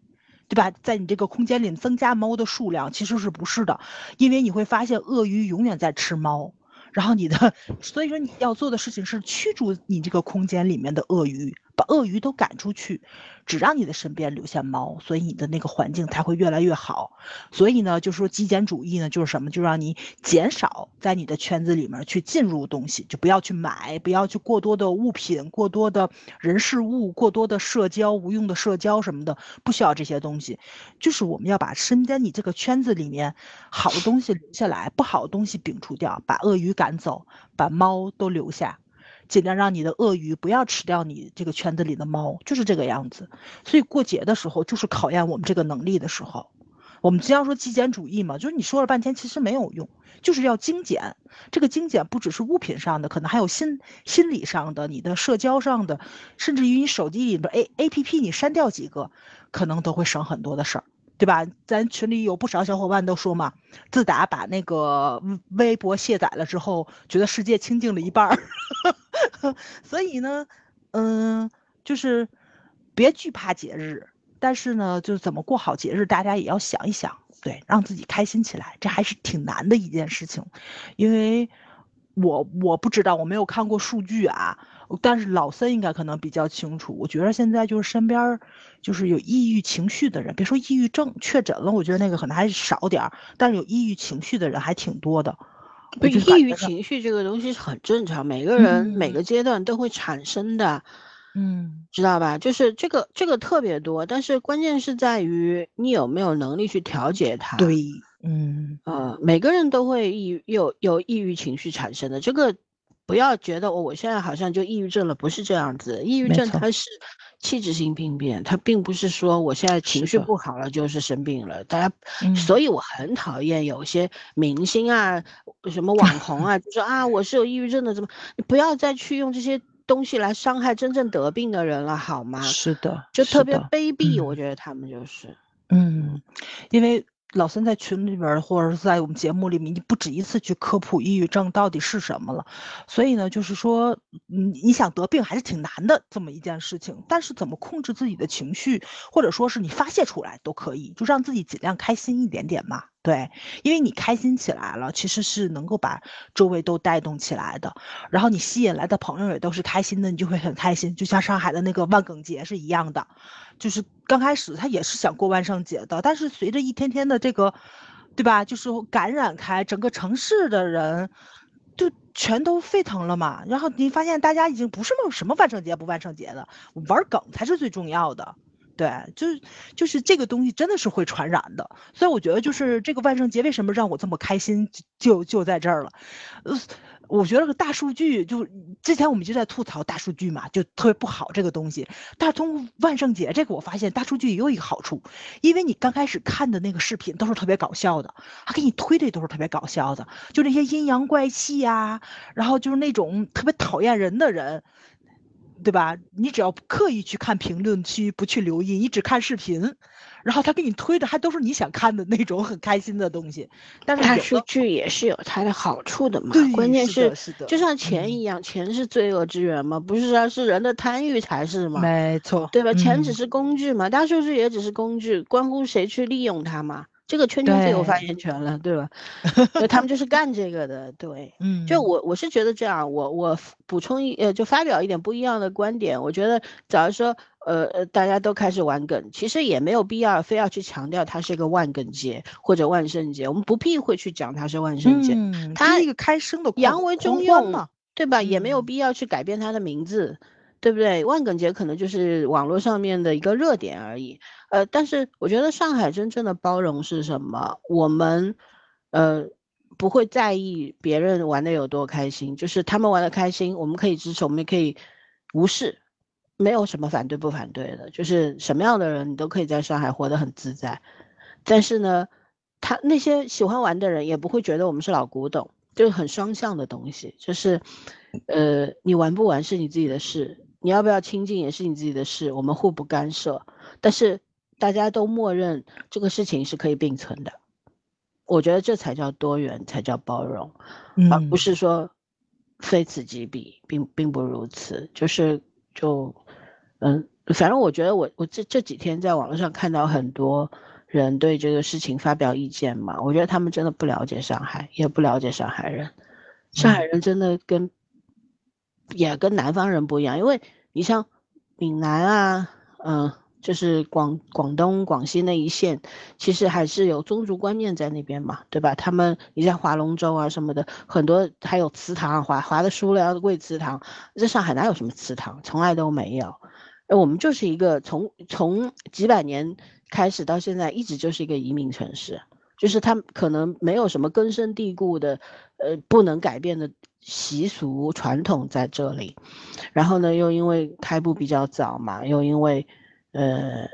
对吧？在你这个空间里增加猫的数量，其实是不是的？因为你会发现鳄鱼永远在吃猫，然后你的，所以说你要做的事情是驱逐你这个空间里面的鳄鱼。把鳄鱼都赶出去，只让你的身边留下猫，所以你的那个环境才会越来越好。所以呢，就是说极简主义呢，就是什么，就让你减少在你的圈子里面去进入东西，就不要去买，不要去过多的物品、过多的人事物、过多的社交、无用的社交什么的，不需要这些东西。就是我们要把身边你这个圈子里面好的东西留下来，不好的东西摒除掉，把鳄鱼赶走，把猫都留下。尽量让你的鳄鱼不要吃掉你这个圈子里的猫，就是这个样子。所以过节的时候就是考验我们这个能力的时候。我们经常说极简主义嘛，就是你说了半天其实没有用，就是要精简。这个精简不只是物品上的，可能还有心心理上的、你的社交上的，甚至于你手机里的 A A P P 你删掉几个，可能都会省很多的事儿。对吧？咱群里有不少小伙伴都说嘛，自打把那个微博卸载了之后，觉得世界清静了一半儿。所以呢，嗯，就是别惧怕节日，但是呢，就是怎么过好节日，大家也要想一想，对，让自己开心起来，这还是挺难的一件事情，因为。我我不知道，我没有看过数据啊，但是老森应该可能比较清楚。我觉得现在就是身边就是有抑郁情绪的人，别说抑郁症确诊了，我觉得那个可能还是少点儿，但是有抑郁情绪的人还挺多的。不，抑郁情绪这个东西是很正常，每个人每个阶段都会产生的，嗯，知道吧？就是这个这个特别多，但是关键是在于你有没有能力去调节它。对。嗯呃，每个人都会抑有有抑郁情绪产生的，这个不要觉得我我现在好像就抑郁症了，不是这样子。抑郁症它是器质性病变，它并不是说我现在情绪不好了就是生病了。大家，所以我很讨厌有些明星啊，什么网红啊，就说 啊我是有抑郁症的，怎么你不要再去用这些东西来伤害真正得病的人了，好吗？是的，就特别卑鄙，我觉得他们就是，嗯，因为。老三在群里边，或者是在我们节目里面，你不止一次去科普抑郁症到底是什么了。所以呢，就是说，你你想得病还是挺难的这么一件事情。但是怎么控制自己的情绪，或者说是你发泄出来都可以，就让自己尽量开心一点点嘛。对，因为你开心起来了，其实是能够把周围都带动起来的。然后你吸引来的朋友也都是开心的，你就会很开心。就像上海的那个万梗节是一样的，就是刚开始他也是想过万圣节的，但是随着一天天的这个，对吧？就是感染开，整个城市的人就全都沸腾了嘛。然后你发现大家已经不是什么万圣节不万圣节的，玩梗才是最重要的。对，就是就是这个东西真的是会传染的，所以我觉得就是这个万圣节为什么让我这么开心，就就在这儿了。呃，我觉得大数据就之前我们就在吐槽大数据嘛，就特别不好这个东西。但是通过万圣节这个，我发现大数据也有一个好处，因为你刚开始看的那个视频都是特别搞笑的，他给你推的都是特别搞笑的，就那些阴阳怪气呀，然后就是那种特别讨厌人的人。对吧？你只要刻意去看评论区，不去留意，你只看视频，然后他给你推的还都是你想看的那种很开心的东西。但是大数据也是有它的好处的嘛。关键是，就像钱一样，钱是罪恶之源嘛，不是说是人的贪欲才是嘛？没错，对吧？钱只是工具嘛，大数据也只是工具，关乎谁去利用它嘛。这个圈圈最有发言权了，对吧？就他们就是干这个的，对，嗯，就我我是觉得这样，我我补充一呃，就发表一点不一样的观点。我觉得，假如说呃呃，大家都开始玩梗，其实也没有必要非要去强调它是一个万梗节或者万圣节，我们不必会去讲它是万圣节，嗯，它一个开生的阳为中用嘛，对吧？也没有嗯必要去改变它的名字，对不对？万梗节可能就是网络上面的一个热点而已。呃，但是我觉得上海真正的包容是什么？我们呃不会在意别人玩的有多开心，就是他们玩的开心，我们可以支持，我们也可以无视，没有什么反对不反对的，就是什么样的人你都可以在上海活得很自在。但是呢，他那些喜欢玩的人也不会觉得我们是老古董，就是很双向的东西，就是，呃，你玩不玩是你自己的事，你要不要亲近也是你自己的事，我们互不干涉，但是大家都默认这个事情是可以并存的，我觉得这才叫多元，才叫包容，而不嗯。是说非此即彼，并并不如此，就是就，嗯，反正我觉得我我这这几天在网络上看到很多人对这个事情发表意见嘛，我觉得他们真的不了解上海，也不了解上海人，上海人真的跟也跟南方人不一样，因为你像闽南啊，嗯、就是广广东、广西那一线，其实还是有宗族观念在那边嘛，对吧？他们你像划龙舟啊什么的，很多还有祠堂，划划的输了要跪祠堂，在上海哪有什么祠堂，从来都没有。呃我们就是一个从从几百年开始到现在，一直就是一个移民城市，就是他可能没有什么根深蒂固的，呃，不能改变的习俗传统在这里。然后呢，又因为开埠比较早嘛，又因为，呃，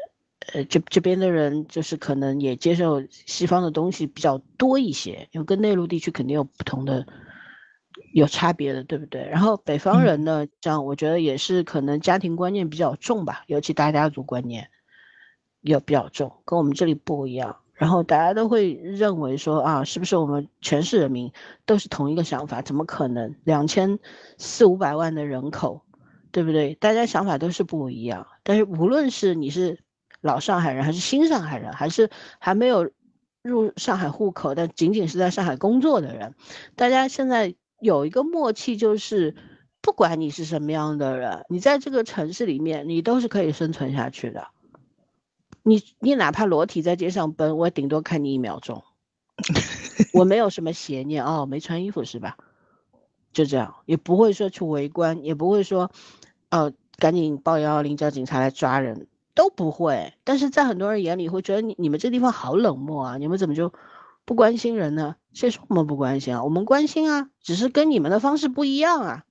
呃，这这边的人就是可能也接受西方的东西比较多一些，因为跟内陆地区肯定有不同的。有差别的，对不对？然后北方嗯人呢，这样我觉得也是可能家庭观念比较重吧，尤其大家族观念也比较重，跟我们这里不一样。然后大家都会认为说啊，是不是我们全市人民都是同一个想法？怎么可能？两千四五百万的人口，对不对？大家想法都是不一样。但是无论是你是老上海人，还是新上海人，还是还没有入上海户口但仅仅是在上海工作的人，大家现在有一个默契，就是不管你是什么样的人，你在这个城市里面，你都是可以生存下去的。你你哪怕裸体在街上奔，我顶多看你一秒钟，我没有什么邪念哦，没穿衣服是吧？就这样，也不会说去围观，也不会说，呃，赶紧报幺幺零叫警察来抓人，都不会。但是在很多人眼里会觉得你你们这地方好冷漠啊，你们怎么就不关心人呢？谁说我们不关心啊？我们关心啊，只是跟你们的方式不一样啊，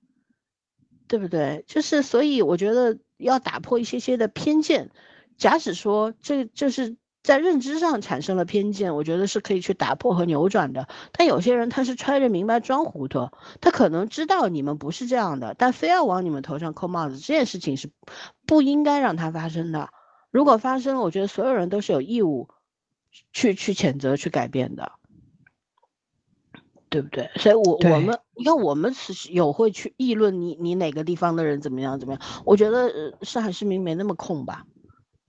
对不对？就是所以我觉得要打破一些些的偏见。假使说这这是在认知上产生了偏见，我觉得是可以去打破和扭转的。但有些人他是揣着明白装糊涂，他可能知道你们不是这样的，但非要往你们头上扣帽子，这件事情是不应该让它发生的。如果发生了，我觉得所有人都是有义务去去谴责、去改变的，对不对？所以我，我对们你看，我们是有会去议论你你哪个地方的人怎么样怎么样。我觉得、呃、上海市民没那么空吧。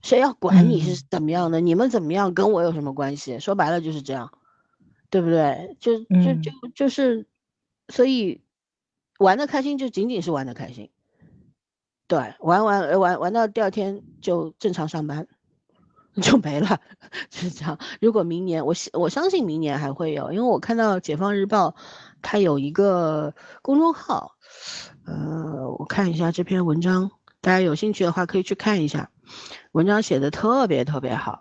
谁要管你是嗯怎么样的？你们怎么样跟我有什么关系？说白了就是这样，对不对？就就嗯就就是，所以玩的开心就仅仅是玩的开心，对，玩玩呃玩玩到第二天就正常上班 就没了，就是这样。如果明年我相我相信明年还会有，因为我看到解放日报它有一个公众号，呃，我看一下这篇文章，大家有兴趣的话可以去看一下。文章写的特别特别好，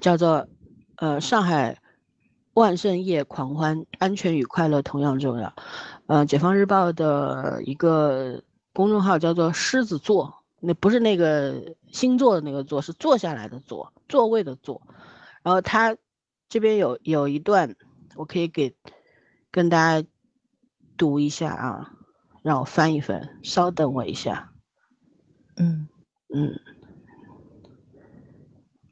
叫做“呃上海万圣夜狂欢，安全与快乐同样重要”。呃，解放日报的一个公众号叫做“狮子座”，那不是那个星座的那个座，是坐下来的坐，座位的座。然后他这边有有一段，我可以给跟大家读一下啊，让我翻一翻，稍等我一下。嗯嗯，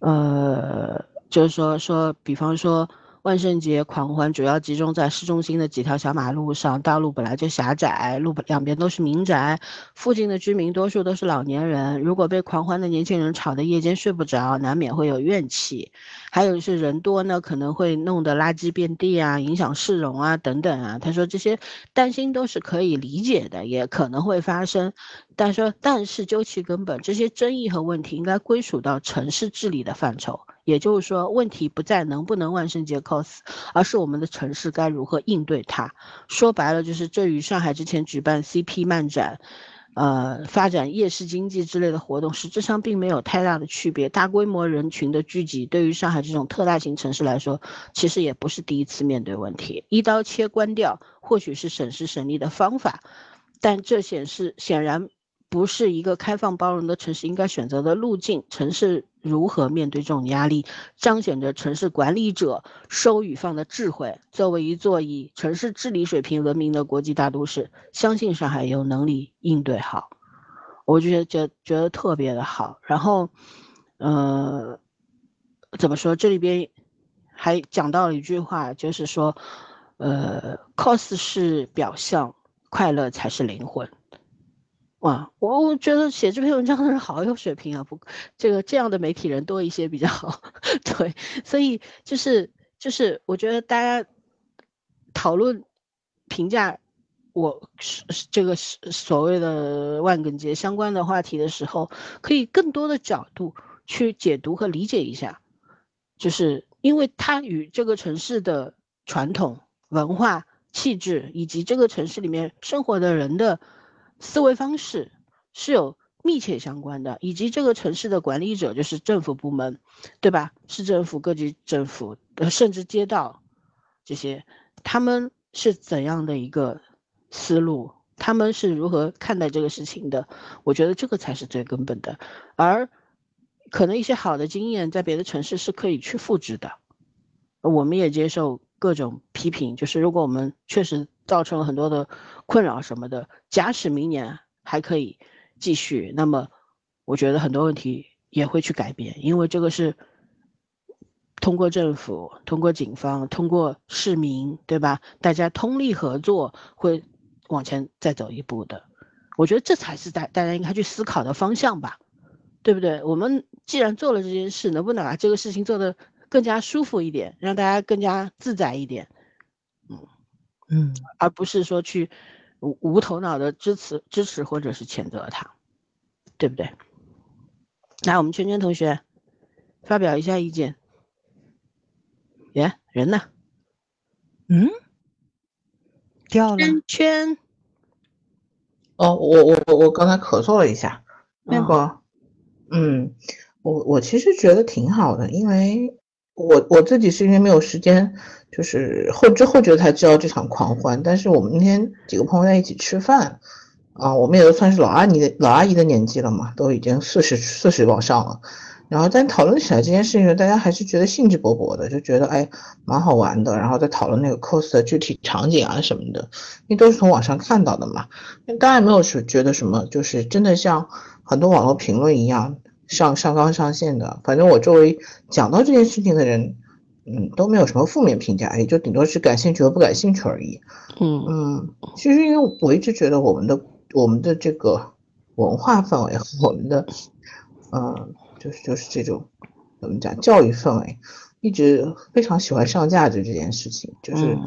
呃，就是说说，比方说，万圣节狂欢主要集中在市中心的几条小马路上，道路本来就狭窄，路两边都是民宅，附近的居民多数都是老年人。如果被狂欢的年轻人吵得夜间睡不着，难免会有怨气。还有是人多呢，可能会弄得垃圾遍地啊，影响市容啊，等等啊。他说这些担心都是可以理解的，也可能会发生。但说但是究其根本，这些争议和问题应该归属到城市治理的范畴。也就是说，问题不在能不能万圣节 cos，而是我们的城市该如何应对它。说白了，就是这与上海之前举办 CP 漫展，呃，发展夜市经济之类的活动，实质上并没有太大的区别。大规模人群的聚集，对于上海这种特大型城市来说，其实也不是第一次面对问题。一刀切关掉，或许是省时省力的方法，但这显示显然。不是一个开放包容的城市应该选择的路径。城市如何面对这种压力，彰显着城市管理者收与放的智慧。作为一座以城市治理水平闻名的国际大都市，相信上海有能力应对好。我就觉得觉觉得特别的好。然后，呃，怎么说？这里边还讲到了一句话，就是说，呃，cos 是表象，快乐才是灵魂。哇，我我觉得写这篇文章的人好有水平啊！不，这个这样的媒体人多一些比较好。对，所以就是就是，我觉得大家讨论评价我这个所谓的万圣节相关的话题的时候，可以更多的角度去解读和理解一下，就是因为它与这个城市的传统文化气质，以及这个城市里面生活的人的。思维方式是有密切相关的，以及这个城市的管理者就是政府部门，对吧？市政府、各级政府，呃，甚至街道这些，他们是怎样的一个思路？他们是如何看待这个事情的？我觉得这个才是最根本的。而可能一些好的经验在别的城市是可以去复制的。我们也接受各种批评，就是如果我们确实造成了很多的。困扰什么的，假使明年还可以继续，那么我觉得很多问题也会去改变，因为这个是通过政府、通过警方、通过市民，对吧？大家通力合作，会往前再走一步的。我觉得这才是大大家应该去思考的方向吧，对不对？我们既然做了这件事，能不能把这个事情做得更加舒服一点，让大家更加自在一点？嗯嗯，而不是说去。无无头脑的支持支持或者是谴责他，对不对？来，我们圈圈同学发表一下意见。耶，人呢？嗯，掉了。圈圈。哦，我我我我刚才咳嗽了一下。那个，嗯，我我其实觉得挺好的，因为我我自己是因为没有时间。就是后知后觉才知道这场狂欢，但是我们那天几个朋友在一起吃饭，啊，我们也都算是老阿姨的老阿姨的年纪了嘛，都已经四十四十往上了。然后但讨论起来这件事情，大家还是觉得兴致勃勃的，就觉得哎蛮好玩的。然后再讨论那个 cos 的具体场景啊什么的，因为都是从网上看到的嘛。当然没有是觉得什么，就是真的像很多网络评论一样上上纲上线的。反正我周围讲到这件事情的人。嗯，都没有什么负面评价，也就顶多是感兴趣和不感兴趣而已。嗯嗯，其实因为我一直觉得我们的我们的这个文化氛围和我们的，嗯，就是就是这种怎么讲教育氛围，一直非常喜欢上价值这件事情，就是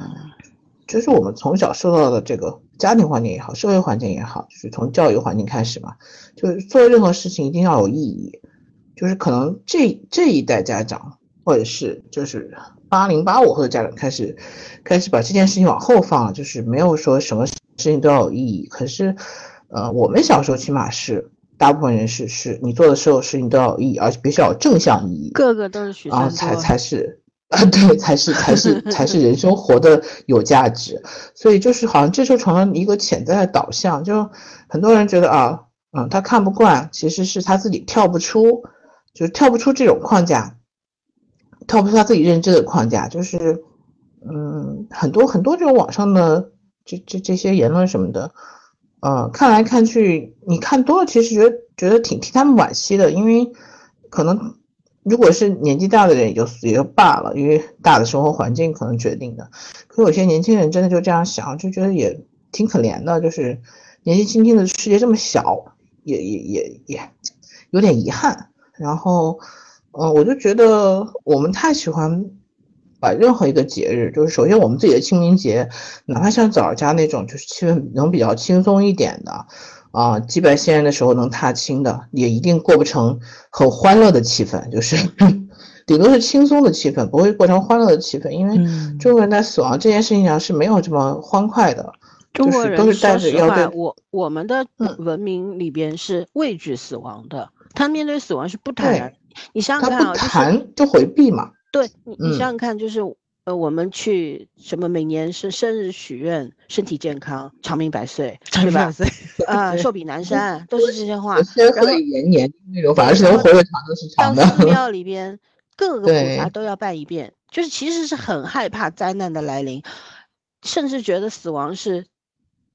就是我们从小受到的这个家庭环境也好，社会环境也好，就是从教育环境开始嘛，就是做任何事情一定要有意义，就是可能这这一代家长。或者是就是八零八五后的家长开始，开始把这件事情往后放了，就是没有说什么事情都要有意义。可是，呃，我们小时候起码是大部分人是是你做的所有事情都要有意义，而且必须要有正向意义。个个都是许啊，才才是啊，对，才是才是才是人生活的有价值。所以就是好像这就成了一个潜在的导向，就很多人觉得啊，嗯，他看不惯，其实是他自己跳不出，就是跳不出这种框架。跳不出他自己认知的框架，就是，嗯，很多很多这种网上的这这这些言论什么的，呃，看来看去，你看多了，其实觉得觉得挺替他们惋惜的，因为可能如果是年纪大的人也就也就罢了，因为大的生活环境可能决定的。可有些年轻人真的就这样想，就觉得也挺可怜的，就是年纪轻轻的世界这么小，也也也也有点遗憾。然后，嗯，我就觉得我们太喜欢把任何一个节日，就是首先我们自己的清明节，哪怕像枣家那种，就是气氛能比较轻松一点的。啊，祭拜先人的时候能踏青的，也一定过不成很欢乐的气氛，就是 顶多是轻松的气氛，不会过成欢乐的气氛。因为中国人在死亡这件事情上是没有这么欢快的，中国人都是带着要对我我们的文明里边是畏惧死亡的，他面对死亡是不谈。你想想看啊，不谈就回避嘛。对你，你想想看，就是。呃，我们去什么？每年是生日许愿，身体健康，长命百岁，对吧？啊，寿比南山，都是这些话。然后延年那种，反而是能活得长的是长的。庙 里边，各个菩萨都要拜一遍，就是其实是很害怕灾难的来临，甚至觉得死亡是，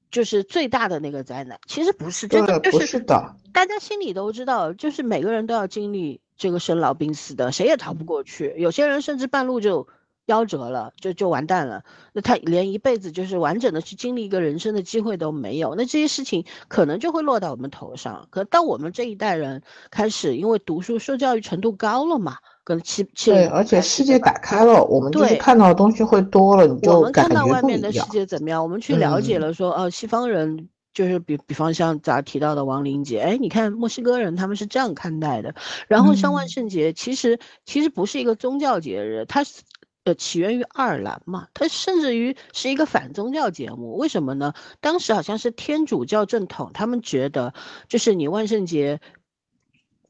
就是最大的那个灾难。其实不是，真的不是的。大家心里都知道，就是每个人都要经历这个生老病死的，谁也逃不过去。有些人甚至半路就。夭折了，就就完蛋了。那他连一辈子就是完整的去经历一个人生的机会都没有。那这些事情可能就会落到我们头上。可到我们这一代人开始，因为读书受教育程度高了嘛，跟七七对，而且世界打开了，我们就是看到的东西会多了，你就我们看到外面的世界怎么样？我们去了解了，说呃，西方人就是比比方像咱提到的亡灵节，哎，你看墨西哥人他们是这样看待的。然后像万圣节，其实其实不是一个宗教节日，它是。呃，起源于爱尔兰嘛，它甚至于是一个反宗教节目，为什么呢？当时好像是天主教正统，他们觉得就是你万圣节。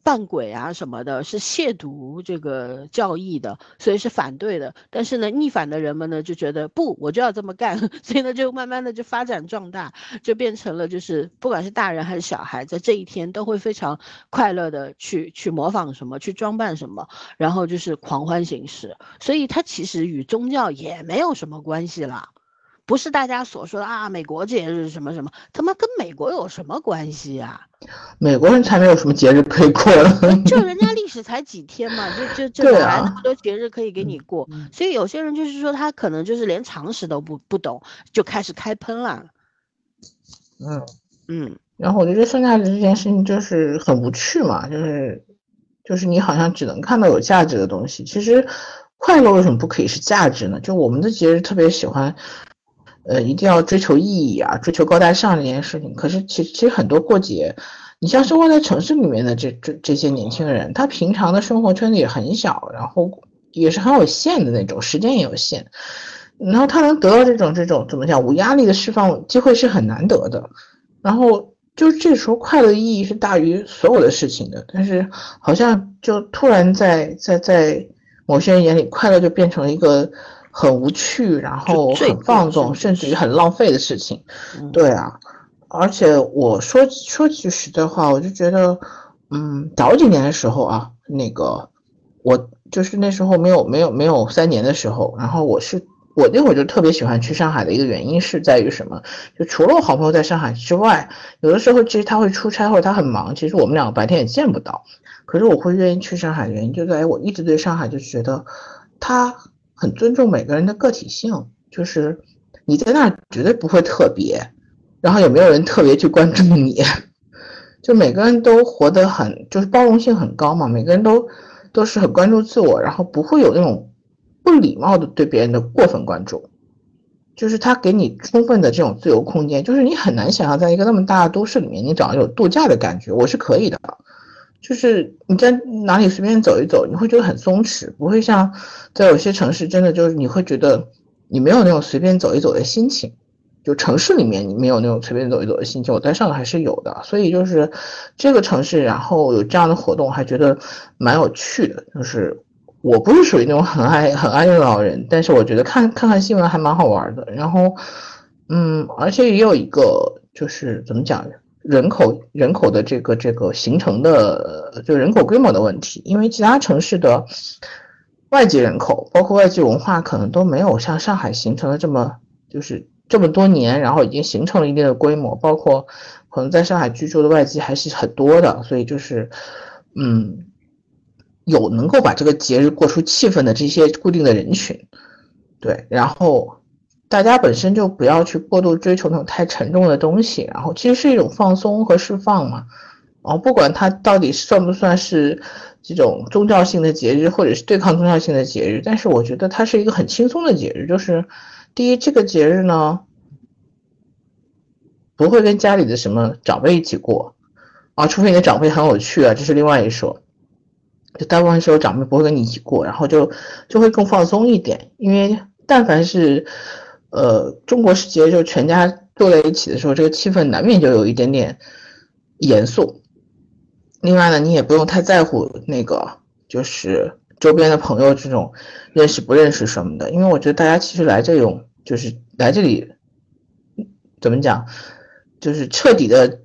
扮鬼啊什么的，是亵渎这个教义的，所以是反对的。但是呢，逆反的人们呢就觉得不，我就要这么干，所以呢就慢慢的就发展壮大，就变成了就是不管是大人还是小孩，在这一天都会非常快乐的去去模仿什么，去装扮什么，然后就是狂欢形式。所以它其实与宗教也没有什么关系了。不是大家所说的啊，美国节日什么什么，他妈跟美国有什么关系呀？美国人才没有什么节日可以过 就人家历史才几天嘛，就就就哪来那么多节日可以给你过？所以有些人就是说他可能就是连常识都不不懂，就开始开喷了。嗯嗯，然后我觉得剩下的这件事情就是很无趣嘛，就是就是你好像只能看到有价值的东西，其实快乐为什么不可以是价值呢？就我们的节日特别喜欢。呃，一定要追求意义啊，追求高大上这件事情。可是，其其实很多过节，你像生活在城市里面的这这这些年轻人，他平常的生活圈子也很小，然后也是很有限的那种，时间也有限，然后他能得到这种这种怎么讲无压力的释放机会是很难得的。然后就这时候快乐意义是大于所有的事情的，但是好像就突然在在在某些人眼里，快乐就变成了一个。很无趣，然后很放纵，甚至于很浪费的事情。对啊，而且我说说句实在话，我就觉得，嗯，早几年的时候啊，那个我就是那时候没有没有没有三年的时候，然后我是我那会儿就特别喜欢去上海的一个原因是在于什么？就除了我好朋友在上海之外，有的时候其实他会出差或者他很忙，其实我们两个白天也见不到。可是我会愿意去上海的原因就在于我一直对上海就觉得他。很尊重每个人的个体性，就是你在那儿绝对不会特别，然后也没有人特别去关注你，就每个人都活得很，就是包容性很高嘛，每个人都都是很关注自我，然后不会有那种不礼貌的对别人的过分关注，就是他给你充分的这种自由空间，就是你很难想象在一个那么大的都市里面，你找一种度假的感觉，我是可以的。就是你在哪里随便走一走，你会觉得很松弛，不会像在有些城市，真的就是你会觉得你没有那种随便走一走的心情。就城市里面你没有那种随便走一走的心情，我在上海是有的。所以就是这个城市，然后有这样的活动，还觉得蛮有趣的。就是我不是属于那种很爱很爱热闹的人，但是我觉得看看看新闻还蛮好玩的。然后，嗯，而且也有一个就是怎么讲呢？人口人口的这个这个形成的就人口规模的问题，因为其他城市的外籍人口，包括外籍文化，可能都没有像上海形成的这么就是这么多年，然后已经形成了一定的规模，包括可能在上海居住的外籍还是很多的，所以就是嗯，有能够把这个节日过出气氛的这些固定的人群，对，然后大家本身就不要去过度追求那种太沉重的东西，然后其实是一种放松和释放嘛。哦，不管它到底算不算是这种宗教性的节日，或者是对抗宗教性的节日，但是我觉得它是一个很轻松的节日。就是第一，这个节日呢，不会跟家里的什么长辈一起过啊，除非你的长辈很有趣啊，这是另外一说。就大部分时候长辈不会跟你一起过，然后就就会更放松一点。因为但凡是呃中国式节，就全家坐在一起的时候，这个气氛难免就有一点点严肃。另外呢，你也不用太在乎那个，就是周边的朋友这种认识不认识什么的，因为我觉得大家其实来这种就是来这里，怎么讲，就是彻底的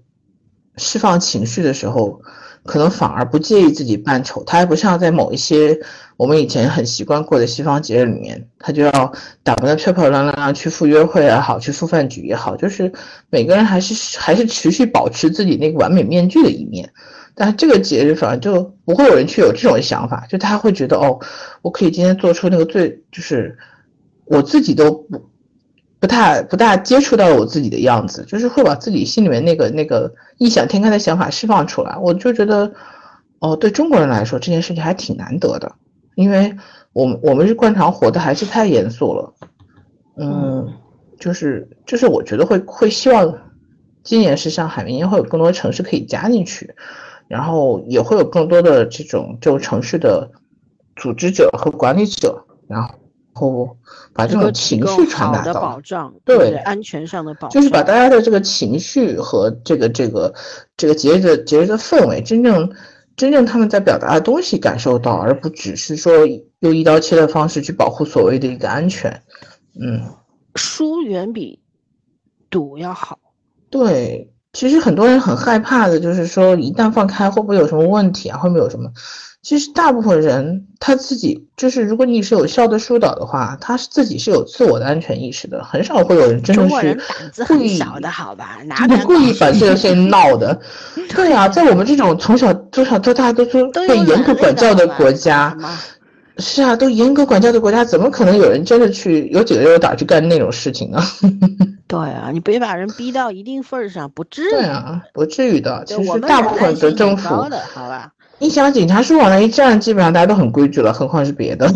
释放情绪的时候，可能反而不介意自己扮丑。他还不像在某一些我们以前很习惯过的西方节日里面，他就要打扮的漂漂亮亮去赴约会也好，去赴饭局也好，就是每个人还是还是持续保持自己那个完美面具的一面。但这个节日反而就不会有人去有这种想法，就他会觉得哦，我可以今天做出那个最就是我自己都不不太不大接触到我自己的样子，就是会把自己心里面那个那个异想天开的想法释放出来。我就觉得哦，对中国人来说这件事情还挺难得的，因为我们我们是惯常活的还是太严肃了，嗯，就是就是我觉得会会希望今年是上海，明年会有更多城市可以加进去。然后也会有更多的这种这种城市的组织者和管理者，然后把这种情绪传达到，保障对安全上的保障，就是把大家的这个情绪和这个这个这个节日的节日的氛围，真正真正他们在表达的东西感受到，而不只是说用一刀切的方式去保护所谓的一个安全。嗯，疏远比堵要好。对。其实很多人很害怕的，就是说一旦放开会不会有什么问题啊？会不会有什么？其实大部分人他自己就是，如果你是有效的疏导的话，他是自己是有自我的安全意识的，很少会有人真的是故意小的好吧？故意把这个事情闹的。对啊，在我们这种从小从小到大都是被严格管教的国家，是啊，都严格管教的国家，怎么可能有人真的去有几个人有胆去干那种事情呢？对啊，你别把人逼到一定份儿上，不至于。对啊，不至于的。其实大部分的政府，好吧。你想警察叔往那一站，基本上大家都很规矩了，何况是别的。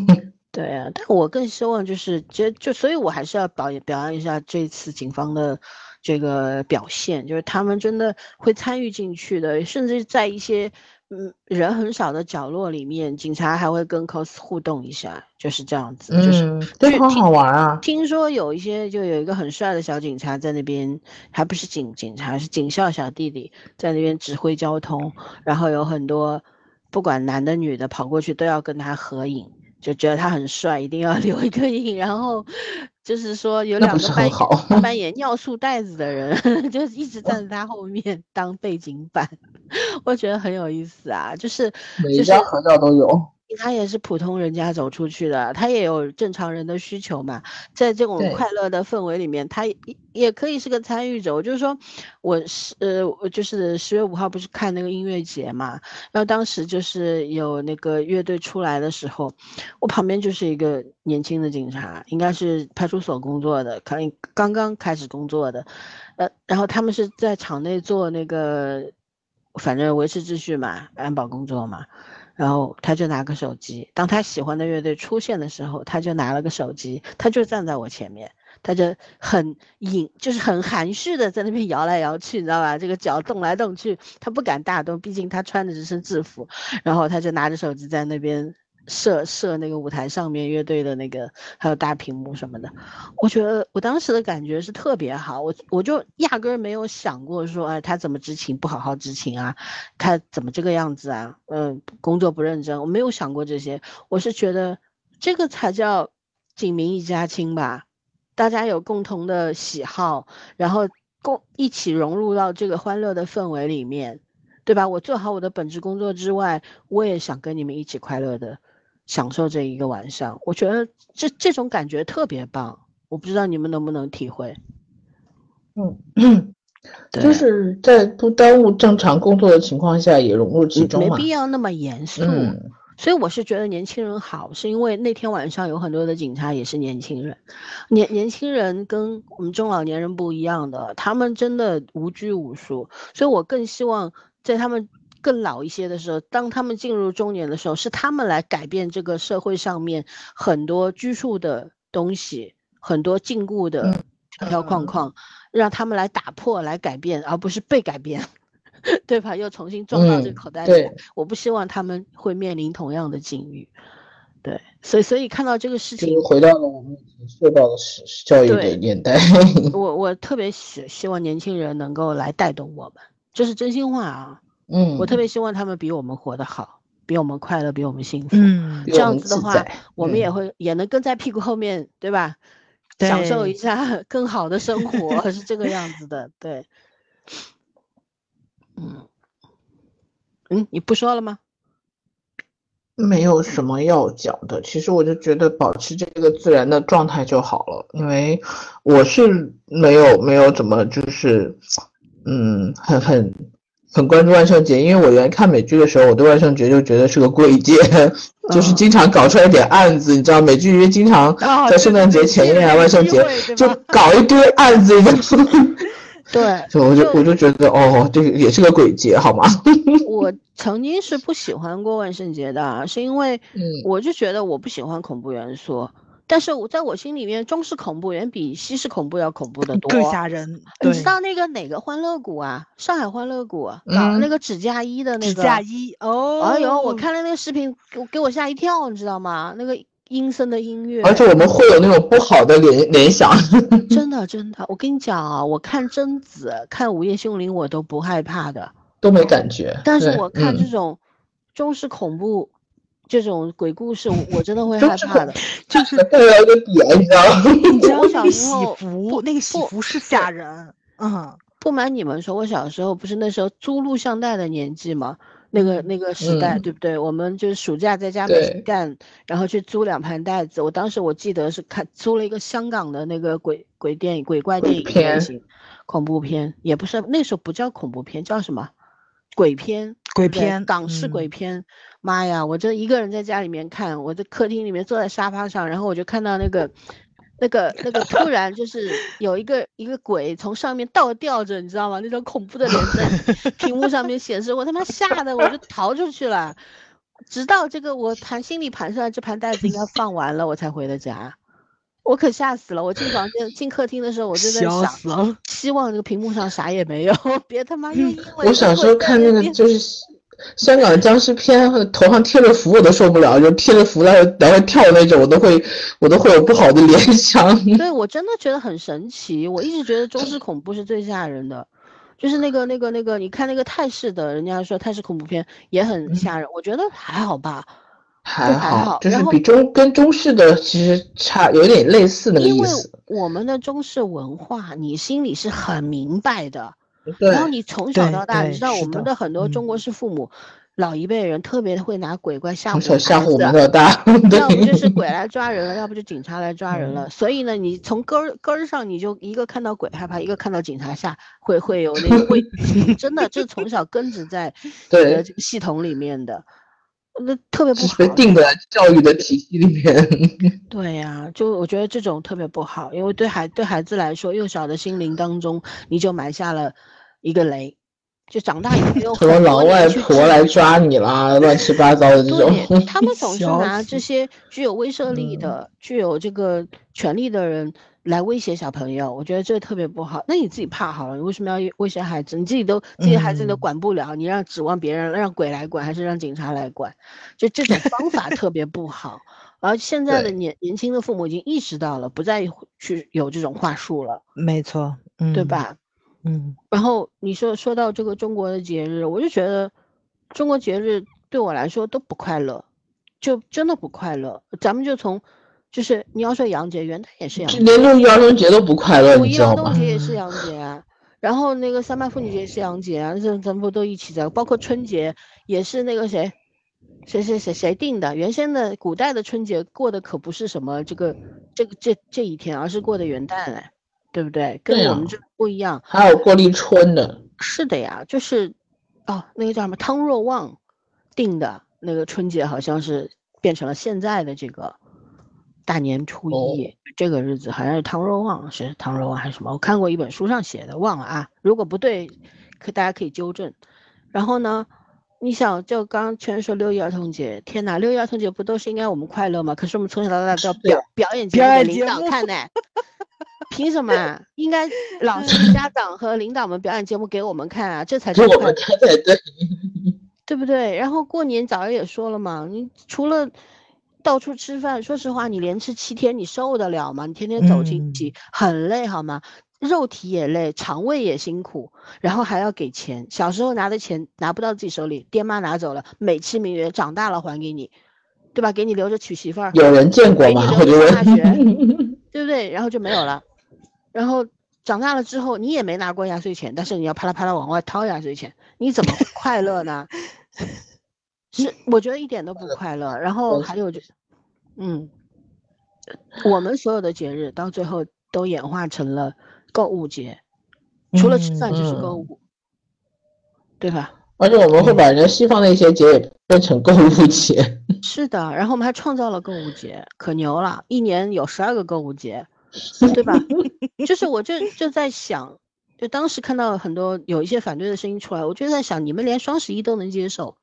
对啊，但我更希望就是，就就，所以我还是要表表扬一下这次警方的这个表现，就是他们真的会参与进去的，甚至在一些。嗯，人很少的角落里面，警察还会跟 cos 互动一下，就是这样子，就是对，好好玩啊。听说有一些，就有一个很帅的小警察在那边，还不是警警察，是警校小弟弟在那边指挥交通，然后有很多不管男的女的跑过去都要跟他合影。就觉得他很帅，一定要 留一个印。然后就是说有两个扮扮 演尿素袋子的人，就一直站在他后面当背景板，我觉得很有意思啊。就是每一张合照都有。他也是普通人家走出去的，他也有正常人的需求嘛。在这种快乐的氛围里面，他也也可以是个参与者。我就是说，我是呃，我就是十月五号不是看那个音乐节嘛，然后当时就是有那个乐队出来的时候，我旁边就是一个年轻的警察，应该是派出所工作的，可能刚刚开始工作的，呃，然后他们是在场内做那个，反正维持秩序嘛，安保工作嘛。然后他就拿个手机，当他喜欢的乐队出现的时候，他就拿了个手机，他就站在我前面，他就很隐，就是很含蓄的在那边摇来摇去，你知道吧？这个脚动来动去，他不敢大动，毕竟他穿的只是制服。然后他就拿着手机在那边。设设那个舞台上面乐队的那个，还有大屏幕什么的，我觉得我当时的感觉是特别好，我我就压根儿没有想过说，哎，他怎么执勤不好好执勤啊？他怎么这个样子啊？嗯，工作不认真，我没有想过这些，我是觉得这个才叫警民一家亲吧，大家有共同的喜好，然后共一起融入到这个欢乐的氛围里面，对吧？我做好我的本职工作之外，我也想跟你们一起快乐的。享受这一个晚上，我觉得这这种感觉特别棒。我不知道你们能不能体会。嗯，就是在不耽误正常工作的情况下也融入其中没必要那么严肃。嗯，所以我是觉得年轻人好，是因为那天晚上有很多的警察也是年轻人，年年轻人跟我们中老年人不一样的，他们真的无拘无束，所以我更希望在他们更老一些的时候，当他们进入中年的时候，是他们来改变这个社会上面很多拘束的东西，很多禁锢的条条框框。让他们来打破、来改变，而不是被改变，对吧？又重新装到这个口袋里。我不希望他们会面临同样的境遇。对，所以所以看到这个事情，回到了我们已经受到的教育的年代。我我特别希希望年轻人能够来带动我们，这是真心话啊。嗯，我特别希望他们比我们活得好，比我们快乐，比我们幸福。嗯，这样子的话，我们也会也能跟在屁股后面对吧？享受一下 更好的生活是这个样子的，对，嗯，嗯，你不说了吗？没有什么要讲的，其实我就觉得保持这个自然的状态就好了，因为我是没有没有怎么就是，嗯，很很。很关注万圣节，因为我原来看美剧的时候，我对万圣节就觉得是个鬼节，就是经常搞出来点案子，你知道，美剧因为经常在圣诞节前夜啊、万圣节就搞一堆案子，对，就我就我就觉得哦，这个也是个鬼节，好吗？我曾经是不喜欢过万圣节的，是因为我就觉得我不喜欢恐怖元素。但是我在我心里面，中式恐怖远比西式恐怖要恐怖的多，更吓人。你知道那个哪个欢乐谷啊？上海欢乐谷，那个指甲衣的那个。指甲衣哦。哎呦，我看了那个视频，给给我吓一跳，你知道吗？那个阴森的音乐。而且我们会有那种不好的联联想。真 的真的，我跟你讲啊，我看贞子、看午夜凶铃，我都不害怕的，都没感觉。但是我看这种中式恐怖。这种鬼故事，我真的会害怕的，就是 带来个点，你知道吗？你知道小时候服那个喜服是吓人，嗯，不瞒你们说，我小时候不是那时候租录像带的年纪嘛，那个那个时代，对不对？我们就是暑假在家没事干，然后去租两盘带子。我当时我记得是看租了一个香港的那个鬼鬼电影、鬼怪电影类型，恐怖片也不是那时候不叫恐怖片，叫什么？鬼片，鬼片，港式鬼片。妈呀！我这一个人在家里面看，我在客厅里面坐在沙发上，然后我就看到那个、那个、那个，突然就是有一个一个鬼从上面倒吊着，你知道吗？那种恐怖的脸在 屏幕上面显示，我他妈吓得我就逃出去了。直到这个我盘心里盘算这盘袋子应该放完了，我才回的家。我可吓死了！我进房间、进客厅的时候，我就在想，希望这个屏幕上啥也没有，别他妈又因为我小时候看那个就是。香港的僵尸片，头上贴着符我都受不了，就贴着符来来回跳那种，我都会我都会有不好的联想。对我真的觉得很神奇，我一直觉得中式恐怖是最吓人的，就是那个那个那个，你看那个泰式的，人家说泰式恐怖片也很吓人，我觉得还好吧，还好，就是比中跟中式的其实差有点类似那个意思。因为我们的中式文化，你心里是很明白的。然后你从小到大，你知道我们的很多中国式父母，老一辈人特别会拿鬼怪吓唬吓唬我们到大，要不就是鬼来抓人了，要不就警察来抓人了。所以呢，你从根儿根儿上，你就一个看到鬼害怕，一个看到警察吓，会会有那个会，真的，这从小根植在对这个系统里面的，那特别不好。被定的教育的体系里面。对呀，就我觉得这种特别不好，因为对孩对孩子来说，幼小的心灵当中，你就埋下了。一个雷，就长大以后什么老外婆来抓你啦，乱七八糟的这种。他们总是 拿这些具有威慑力的、具有这个权力的人来威胁小朋友，我觉得这特别不好。那你自己怕好了，你为什么要威胁孩子？你自己都自己孩子都管不了，你让指望别人让鬼来管，还是让警察来管？就这种方法特别不好。而现在的年年轻的父母已经意识到了，不再去有这种话术了。没错，对吧？嗯，然后你说说到这个中国的节日，我就觉得中国节日对我来说都不快乐，就真的不快乐。咱们就从，就是你要说洋节，元旦也是洋节，连六一儿童节都不快乐，五一儿童节也是洋节啊。然后那个三八妇女节是洋节啊，这咱们不都一起在？包括春节也是那个谁，谁谁谁谁定的？原先的古代的春节过的可不是什么这个这个这这一天，而是过的元旦哎。对不对？跟我们这不一样。还有过立春的。是的呀，就是哦，那个叫什么汤若望定的那个春节，好像是变成了现在的这个大年初一这个日子，好像是唐若望是唐若望还是什么？我看过一本书上写的，忘了啊。如果不对，可大家可以纠正。然后呢？你想，就刚全说六一儿童节，天哪，六一儿童节不都是应该我们快乐吗？可是我们从小到大都要表表演节目给领导看呢，凭什么？应该 老师、家长和领导们表演节目给我们看啊，这才是我们看才对，对不对？然后过年早上也说了嘛，你除了到处吃饭，说实话，你连吃七天，你受得了吗？你天天走亲戚，很累好吗？肉体也累，肠胃也辛苦，然后还要给钱。小时候拿的钱拿不到自己手里，爹妈拿走了，美其名曰长大了还给你，对吧？给你留着娶媳妇儿。有人见过吗？我觉得，对不对？然后就没有了。然后长大了之后，你也没拿过压岁钱，但是你要啪啦啪啦往外掏压岁钱，你怎么快乐呢？是，我觉得一点都不快乐。然后还有就是，嗯，我们所有的节日到最后都演化成了。购物节，除了吃饭就是购物，对吧？而且我们会把人家西方的一些节也变成购物节。是的，然后我们还创造了购物节，可牛了！一年有十二个购物节，对吧？就是我就就在想，就当时看到很多有一些反对的声音出来，我就在想，你们连双十一都能接受，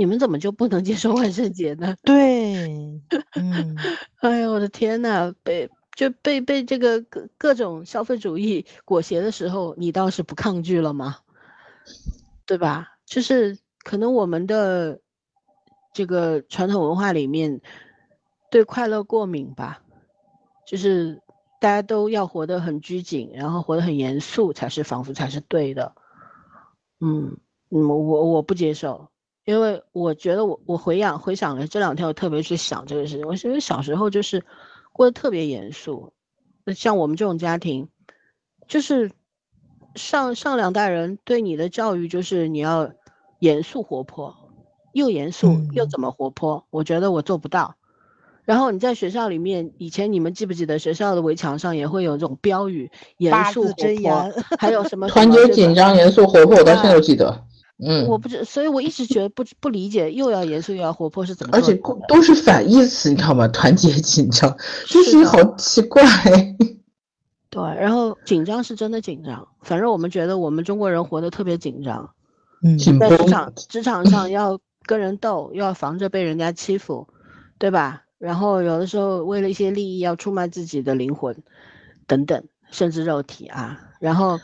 你们怎么就不能接受万圣节呢？对，嗯，哎呀，我的天呐，被。就被被这个各各种消费主义裹挟的时候，你倒是不抗拒了吗？对吧？就是可能我们的这个传统文化里面对快乐过敏吧，就是大家都要活得很拘谨，然后活得很严肃，才是仿佛才是对的。嗯嗯，我我不接受，因为我觉得我我回想回想了这两天，我特别去想这个事情，我因为小时候就是。过得特别严肃，那像我们这种家庭，就是上上两代人对你的教育就是你要严肃活泼，又严肃又怎么活泼？我觉得我做不到。然后你在学校里面，以前你们记不记得学校的围墙上也会有这种标语，严肃活泼，还有什 么团结紧张、严肃活泼，我到现在都记得。嗯，我不知，所以我一直觉得不不理解，又要严肃又要活泼是怎么？而且都是反义词，你知道吗？团结紧张，就是好奇怪。对，然后紧张是真的紧张，反正我们觉得我们中国人活得特别紧张，嗯，在职场职场上要跟人斗，又要防着被人家欺负，对吧？然后有的时候为了一些利益要出卖自己的灵魂，等等，甚至肉体啊。然后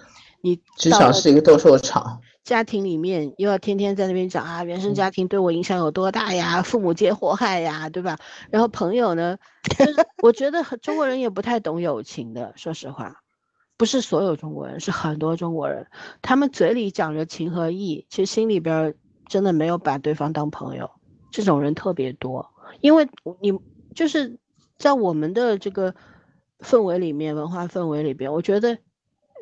你职场是一个斗兽场。家庭里面又要天天在那边讲啊，原生家庭对我影响有多大呀？父母皆祸害呀，对吧？然后朋友呢，我觉得中国人也不太懂友情的，说实话，不是所有中国人，是很多中国人，他们嘴里讲着情和义，其实心里边真的没有把对方当朋友，这种人特别多。因为你就是在我们的这个氛围里面，文化氛围里边，我觉得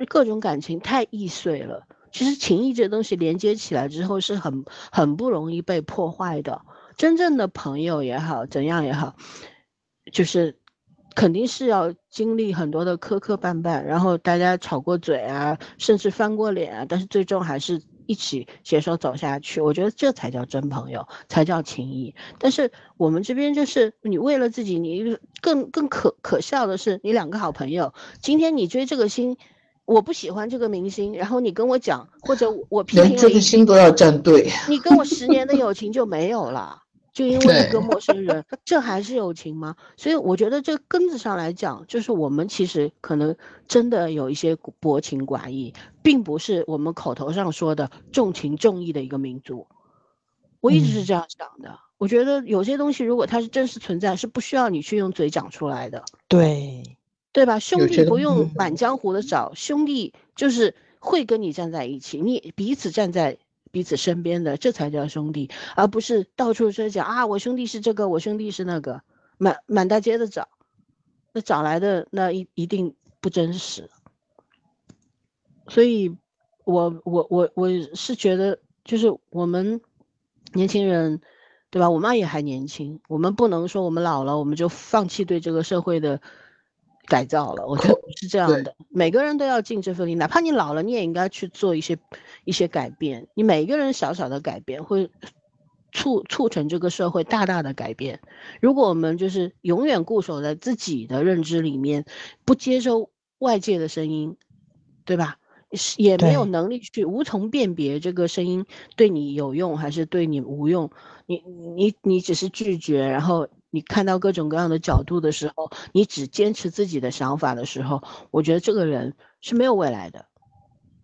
各种感情太易碎了。其实情谊这东西连接起来之后是很很不容易被破坏的。真正的朋友也好，怎样也好，就是肯定是要经历很多的磕磕绊绊，然后大家吵过嘴啊，甚至翻过脸啊，但是最终还是一起携手走下去。我觉得这才叫真朋友，才叫情谊。但是我们这边就是你为了自己，你更更可可笑的是，你两个好朋友，今天你追这个星。我不喜欢这个明星，然后你跟我讲，或者我批评这个心都要站队，你跟我十年的友情就没有了，就因为一个陌生人，这还是友情吗？所以我觉得这根子上来讲，就是我们其实可能真的有一些薄情寡义，并不是我们口头上说的重情重义的一个民族。我一直是这样想的，我觉得有些东西如果它是真实存在，是不需要你去用嘴讲出来的。对。对吧？兄弟不用满江湖的找，兄弟就是会跟你站在一起，你彼此站在彼此身边的，这才叫兄弟，而不是到处说讲啊，我兄弟是这个，我兄弟是那个，满满大街的找，那找来的那一一定不真实。所以，我我我我是觉得，就是我们年轻人，对吧？我妈也还年轻，我们不能说我们老了，我们就放弃对这个社会的。改造了。我觉得是这样的，每个人都要尽这份力，哪怕你老了，你也应该去做一些一些改变。你每一个人小小的改变会促促成这个社会大大的改变。如果我们就是永远固守在自己的认知里面，不接收外界的声音，对吧？也没有能力去无从辨别这个声音对你有用还是对你无用。你你你只是拒绝，然后你看到各种各样的角度的时候，你只坚持自己的想法的时候，我觉得这个人是没有未来的。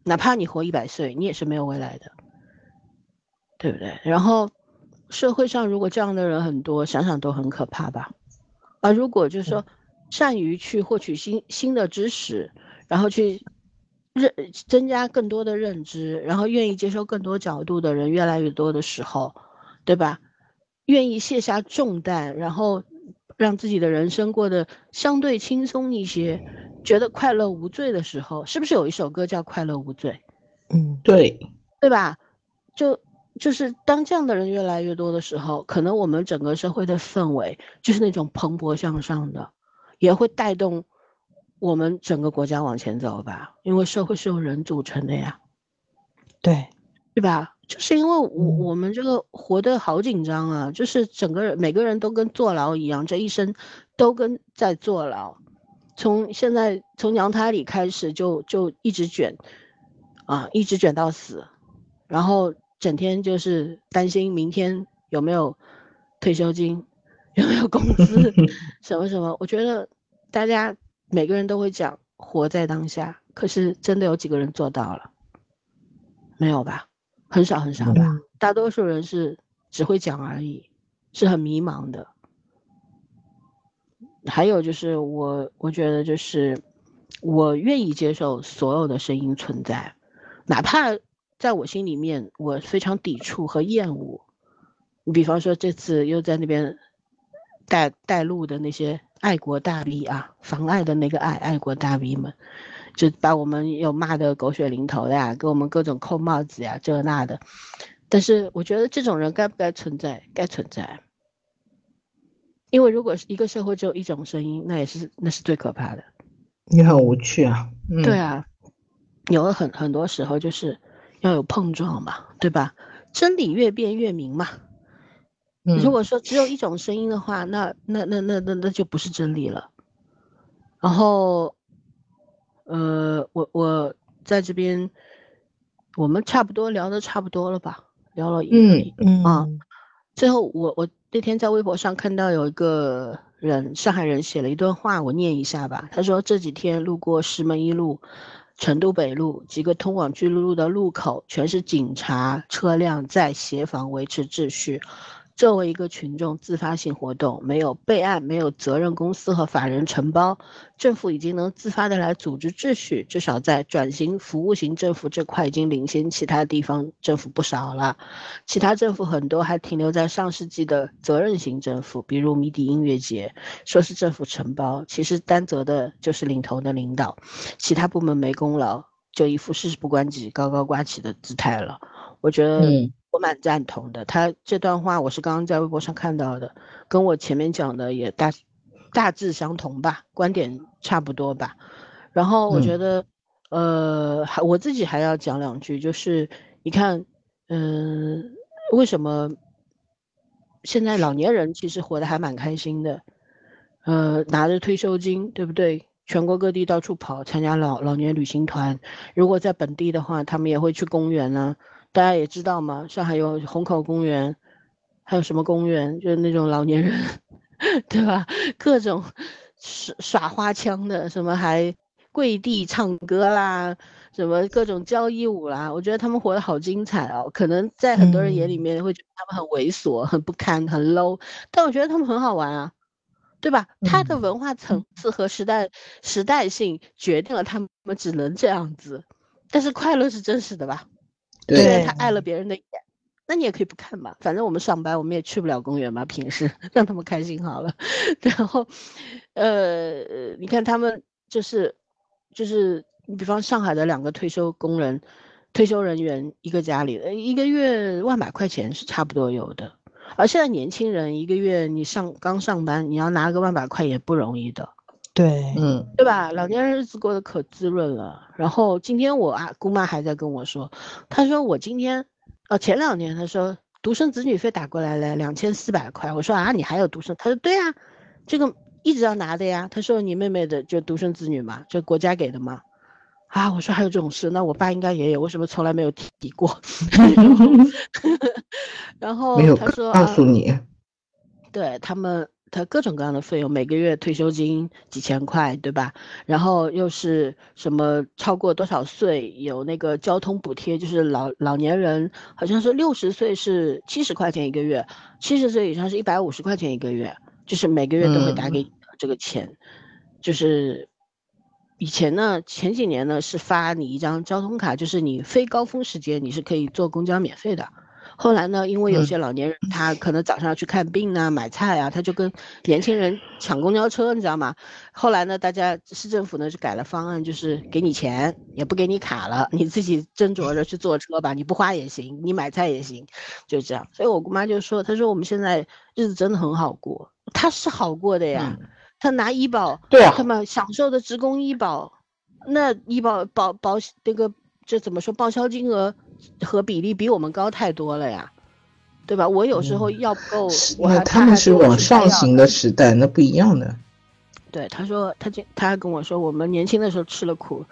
哪怕你活一百岁，你也是没有未来的，对不对？然后社会上如果这样的人很多，想想都很可怕吧。而如果就是说善于去获取新新的知识，然后去。认增加更多的认知，然后愿意接受更多角度的人越来越多的时候，对吧？愿意卸下重担，然后让自己的人生过得相对轻松一些，觉得快乐无罪的时候，是不是有一首歌叫《快乐无罪》？嗯，对，对吧？就就是当这样的人越来越多的时候，可能我们整个社会的氛围就是那种蓬勃向上的，也会带动。我们整个国家往前走吧，因为社会是由人组成的呀，对，对吧？就是因为我我们这个活得好紧张啊，就是整个人每个人都跟坐牢一样，这一生都跟在坐牢，从现在从娘胎里开始就就一直卷，啊，一直卷到死，然后整天就是担心明天有没有退休金，有没有工资，什么什么，我觉得大家。每个人都会讲活在当下，可是真的有几个人做到了？没有吧，很少很少吧。大多数人是只会讲而已，是很迷茫的。还有就是我，我觉得就是我愿意接受所有的声音存在，哪怕在我心里面我非常抵触和厌恶。你比方说这次又在那边带带路的那些。爱国大 V 啊，妨碍的那个爱，爱国大 V 们，就把我们有骂的狗血淋头的呀，给我们各种扣帽子呀，这那的。但是我觉得这种人该不该存在？该存在。因为如果是一个社会只有一种声音，那也是那是最可怕的。你很无趣啊。对啊，有了很很多时候就是要有碰撞嘛，对吧？真理越辩越明嘛。如果说只有一种声音的话，那那那那那那就不是真理了。然后，呃，我我在这边，我们差不多聊的差不多了吧？聊了一嗯啊，最后我我那天在微博上看到有一个人，上海人写了一段话，我念一下吧。他说这几天路过石门一路、成都北路几个通往巨鹿路的路口，全是警察车辆在协防维持秩序。作为一个群众自发性活动，没有备案，没有责任公司和法人承包，政府已经能自发的来组织秩序，至少在转型服务型政府这块已经领先其他地方政府不少了。其他政府很多还停留在上世纪的责任型政府，比如迷笛音乐节，说是政府承包，其实担责的就是领头的领导，其他部门没功劳，就一副事不关己、高高挂起的姿态了。我觉得。我蛮赞同的，他这段话我是刚刚在微博上看到的，跟我前面讲的也大大致相同吧，观点差不多吧。然后我觉得，呃，还我自己还要讲两句，就是你看，嗯，为什么现在老年人其实活得还蛮开心的，呃，拿着退休金，对不对？全国各地到处跑，参加老老年旅行团。如果在本地的话，他们也会去公园呢。大家也知道嘛，上海有虹口公园，还有什么公园？就是那种老年人，对吧？各种耍耍花枪的，什么还跪地唱歌啦，什么各种交谊舞啦。我觉得他们活得好精彩哦。可能在很多人眼里面会觉得他们很猥琐、很不堪、很 low，但我觉得他们很好玩啊，对吧？他的文化层次和时代时代性决定了他们只能这样子，但是快乐是真实的吧？对他碍了别人的眼，那你也可以不看嘛，反正我们上班，我们也去不了公园嘛，平时让他们开心好了。然后，呃，你看他们就是，就是你比方上海的两个退休工人、退休人员，一个家里一个月万把块钱是差不多有的，而现在年轻人一个月你上刚上班，你要拿个万把块也不容易的。对，嗯，对吧？老年人日子过得可滋润了。然后今天我啊姑妈还在跟我说，她说我今天，哦前两年她说独生子女费打过来了两千四百块。我说啊你还有独生？她说对啊，这个一直要拿的呀。她说你妹妹的就独生子女嘛，就国家给的嘛。啊，我说还有这种事，那我爸应该也有，为什么从来没有提过？然后没有告诉你，对他们，他各种各样的费用，每个月退休金几千块，对吧？然后又是什么超过多少岁有那个交通补贴，就是老老年人好像是六十岁是七十块钱一个月，七十岁以上是一百五十块钱一个月，就是每个月都会打给你这个钱，就是以前呢，前几年呢是发你一张交通卡，就是你非高峰时间你是可以坐公交免费的。后来呢，因为有些老年人他可能早上要去看病啊、买菜啊，他就跟年轻人抢公交车，你知道吗？后来呢，大家市政府呢就改了方案，就是给你钱，也不给你卡了，你自己斟酌着去坐车吧，你不花也行，你买菜也行，就这样。所以我姑妈就说，她说我们现在日子真的很好过，她是好过的呀。她拿医保，对啊，他们享受的职工医保，那医保保保那个这怎么说报销金额？和比例比我们高太多了呀，对吧？我有时候要不够，那他们是往上行的时代，那不一样的。对，他说他就他还跟我说，我们年轻的时候吃了苦，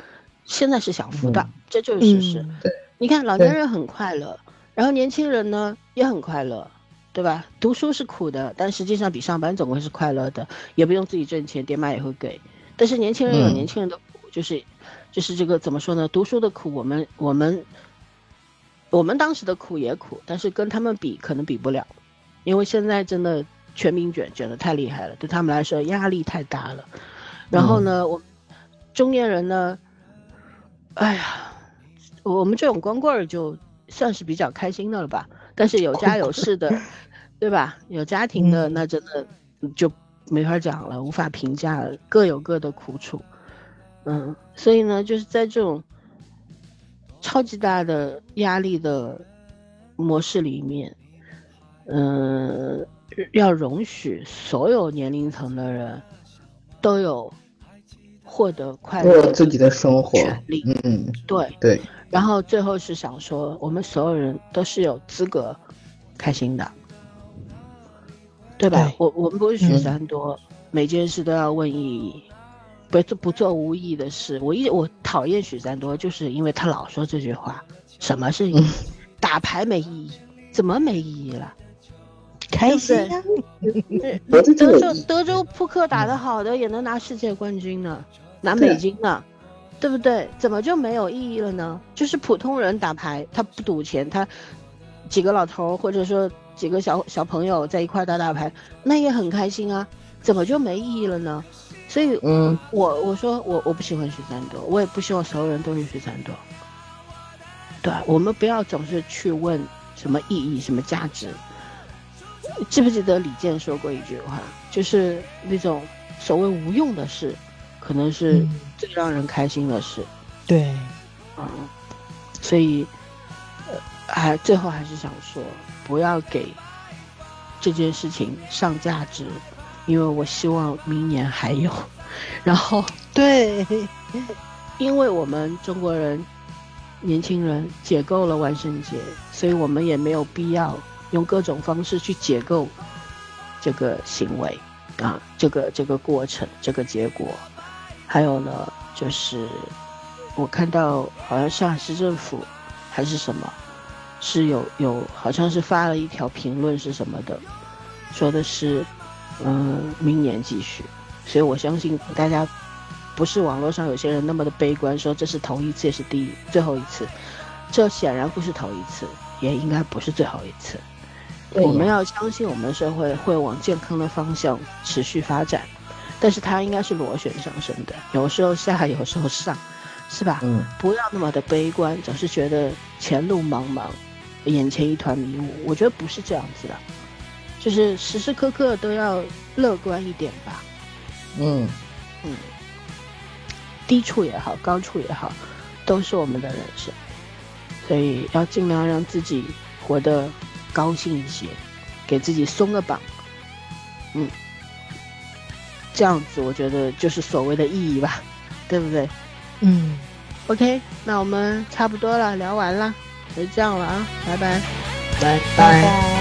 现在是享福的，这就是事实。对，你看老年人很快乐，然后年轻人呢也很快乐，对吧？读书是苦的，但实际上比上班总归是快乐的，也不用自己挣钱，爹妈也会给。但是年轻人有年轻人的苦，就是就是这个怎么说呢？读书的苦，我们我们。我们当时的苦也苦，但是跟他们比可能比不了，因为现在真的全民卷卷的太厉害了，对他们来说压力太大了。然后呢，我中年人呢，哎呀，我们这种光棍儿就算是比较开心的了吧。但是有家有室的，对吧？有家庭的那真的就没法讲了，无法评价了，各有各的苦楚。嗯，所以呢，就是在这种。超级大的压力的模式里面，嗯，要容许所有年龄层的人都有获得快乐、自己的生活权利。嗯，对对。然后最后是想说，我们所有人都是有资格开心的，对吧？我我们不是许三多，每件事都要问意义。不做不做无意义的事，我一我讨厌许三多，就是因为他老说这句话。什么是意义？打牌没意义？怎么没意义了？开心啊！德州德州扑克打得好的也能拿世界冠军呢，拿美金呢，对不对？怎么就没有意义了呢？就是普通人打牌，他不赌钱，他几个老头或者说几个小小朋友在一块打打牌，那也很开心啊，怎么就没意义了呢？所以，嗯，我我说我我不喜欢许三多，我也不希望所有人都是许三多。对，我们不要总是去问什么意义、什么价值。记不记得李健说过一句话，就是那种所谓无用的事，可能是最让人开心的事。对，嗯，所以，呃，还最后还是想说，不要给这件事情上价值。因为我希望明年还有，然后 对，因为我们中国人年轻人解构了万圣节，所以我们也没有必要用各种方式去解构这个行为啊，这个这个过程，这个结果。还有呢，就是我看到好像上海市政府还是什么，是有有好像是发了一条评论是什么的，说的是。嗯，明年继续，所以我相信大家不是网络上有些人那么的悲观，说这是头一次也是第一最后一次，这显然不是头一次，也应该不是最后一次。我们要相信我们的社会会往健康的方向持续发展，但是它应该是螺旋上升的，有时候下，有时候上，是吧？嗯，不要那么的悲观，总是觉得前路茫茫，眼前一团迷雾。我觉得不是这样子的。就是时时刻刻都要乐观一点吧，嗯。嗯，低处也好，高处也好，都是我们的人生，所以要尽量让自己活得高兴一些，给自己松个绑，嗯，这样子我觉得就是所谓的意义吧，对不对？嗯，OK，那我们差不多了，聊完了，就这样了啊，拜拜，拜拜。拜。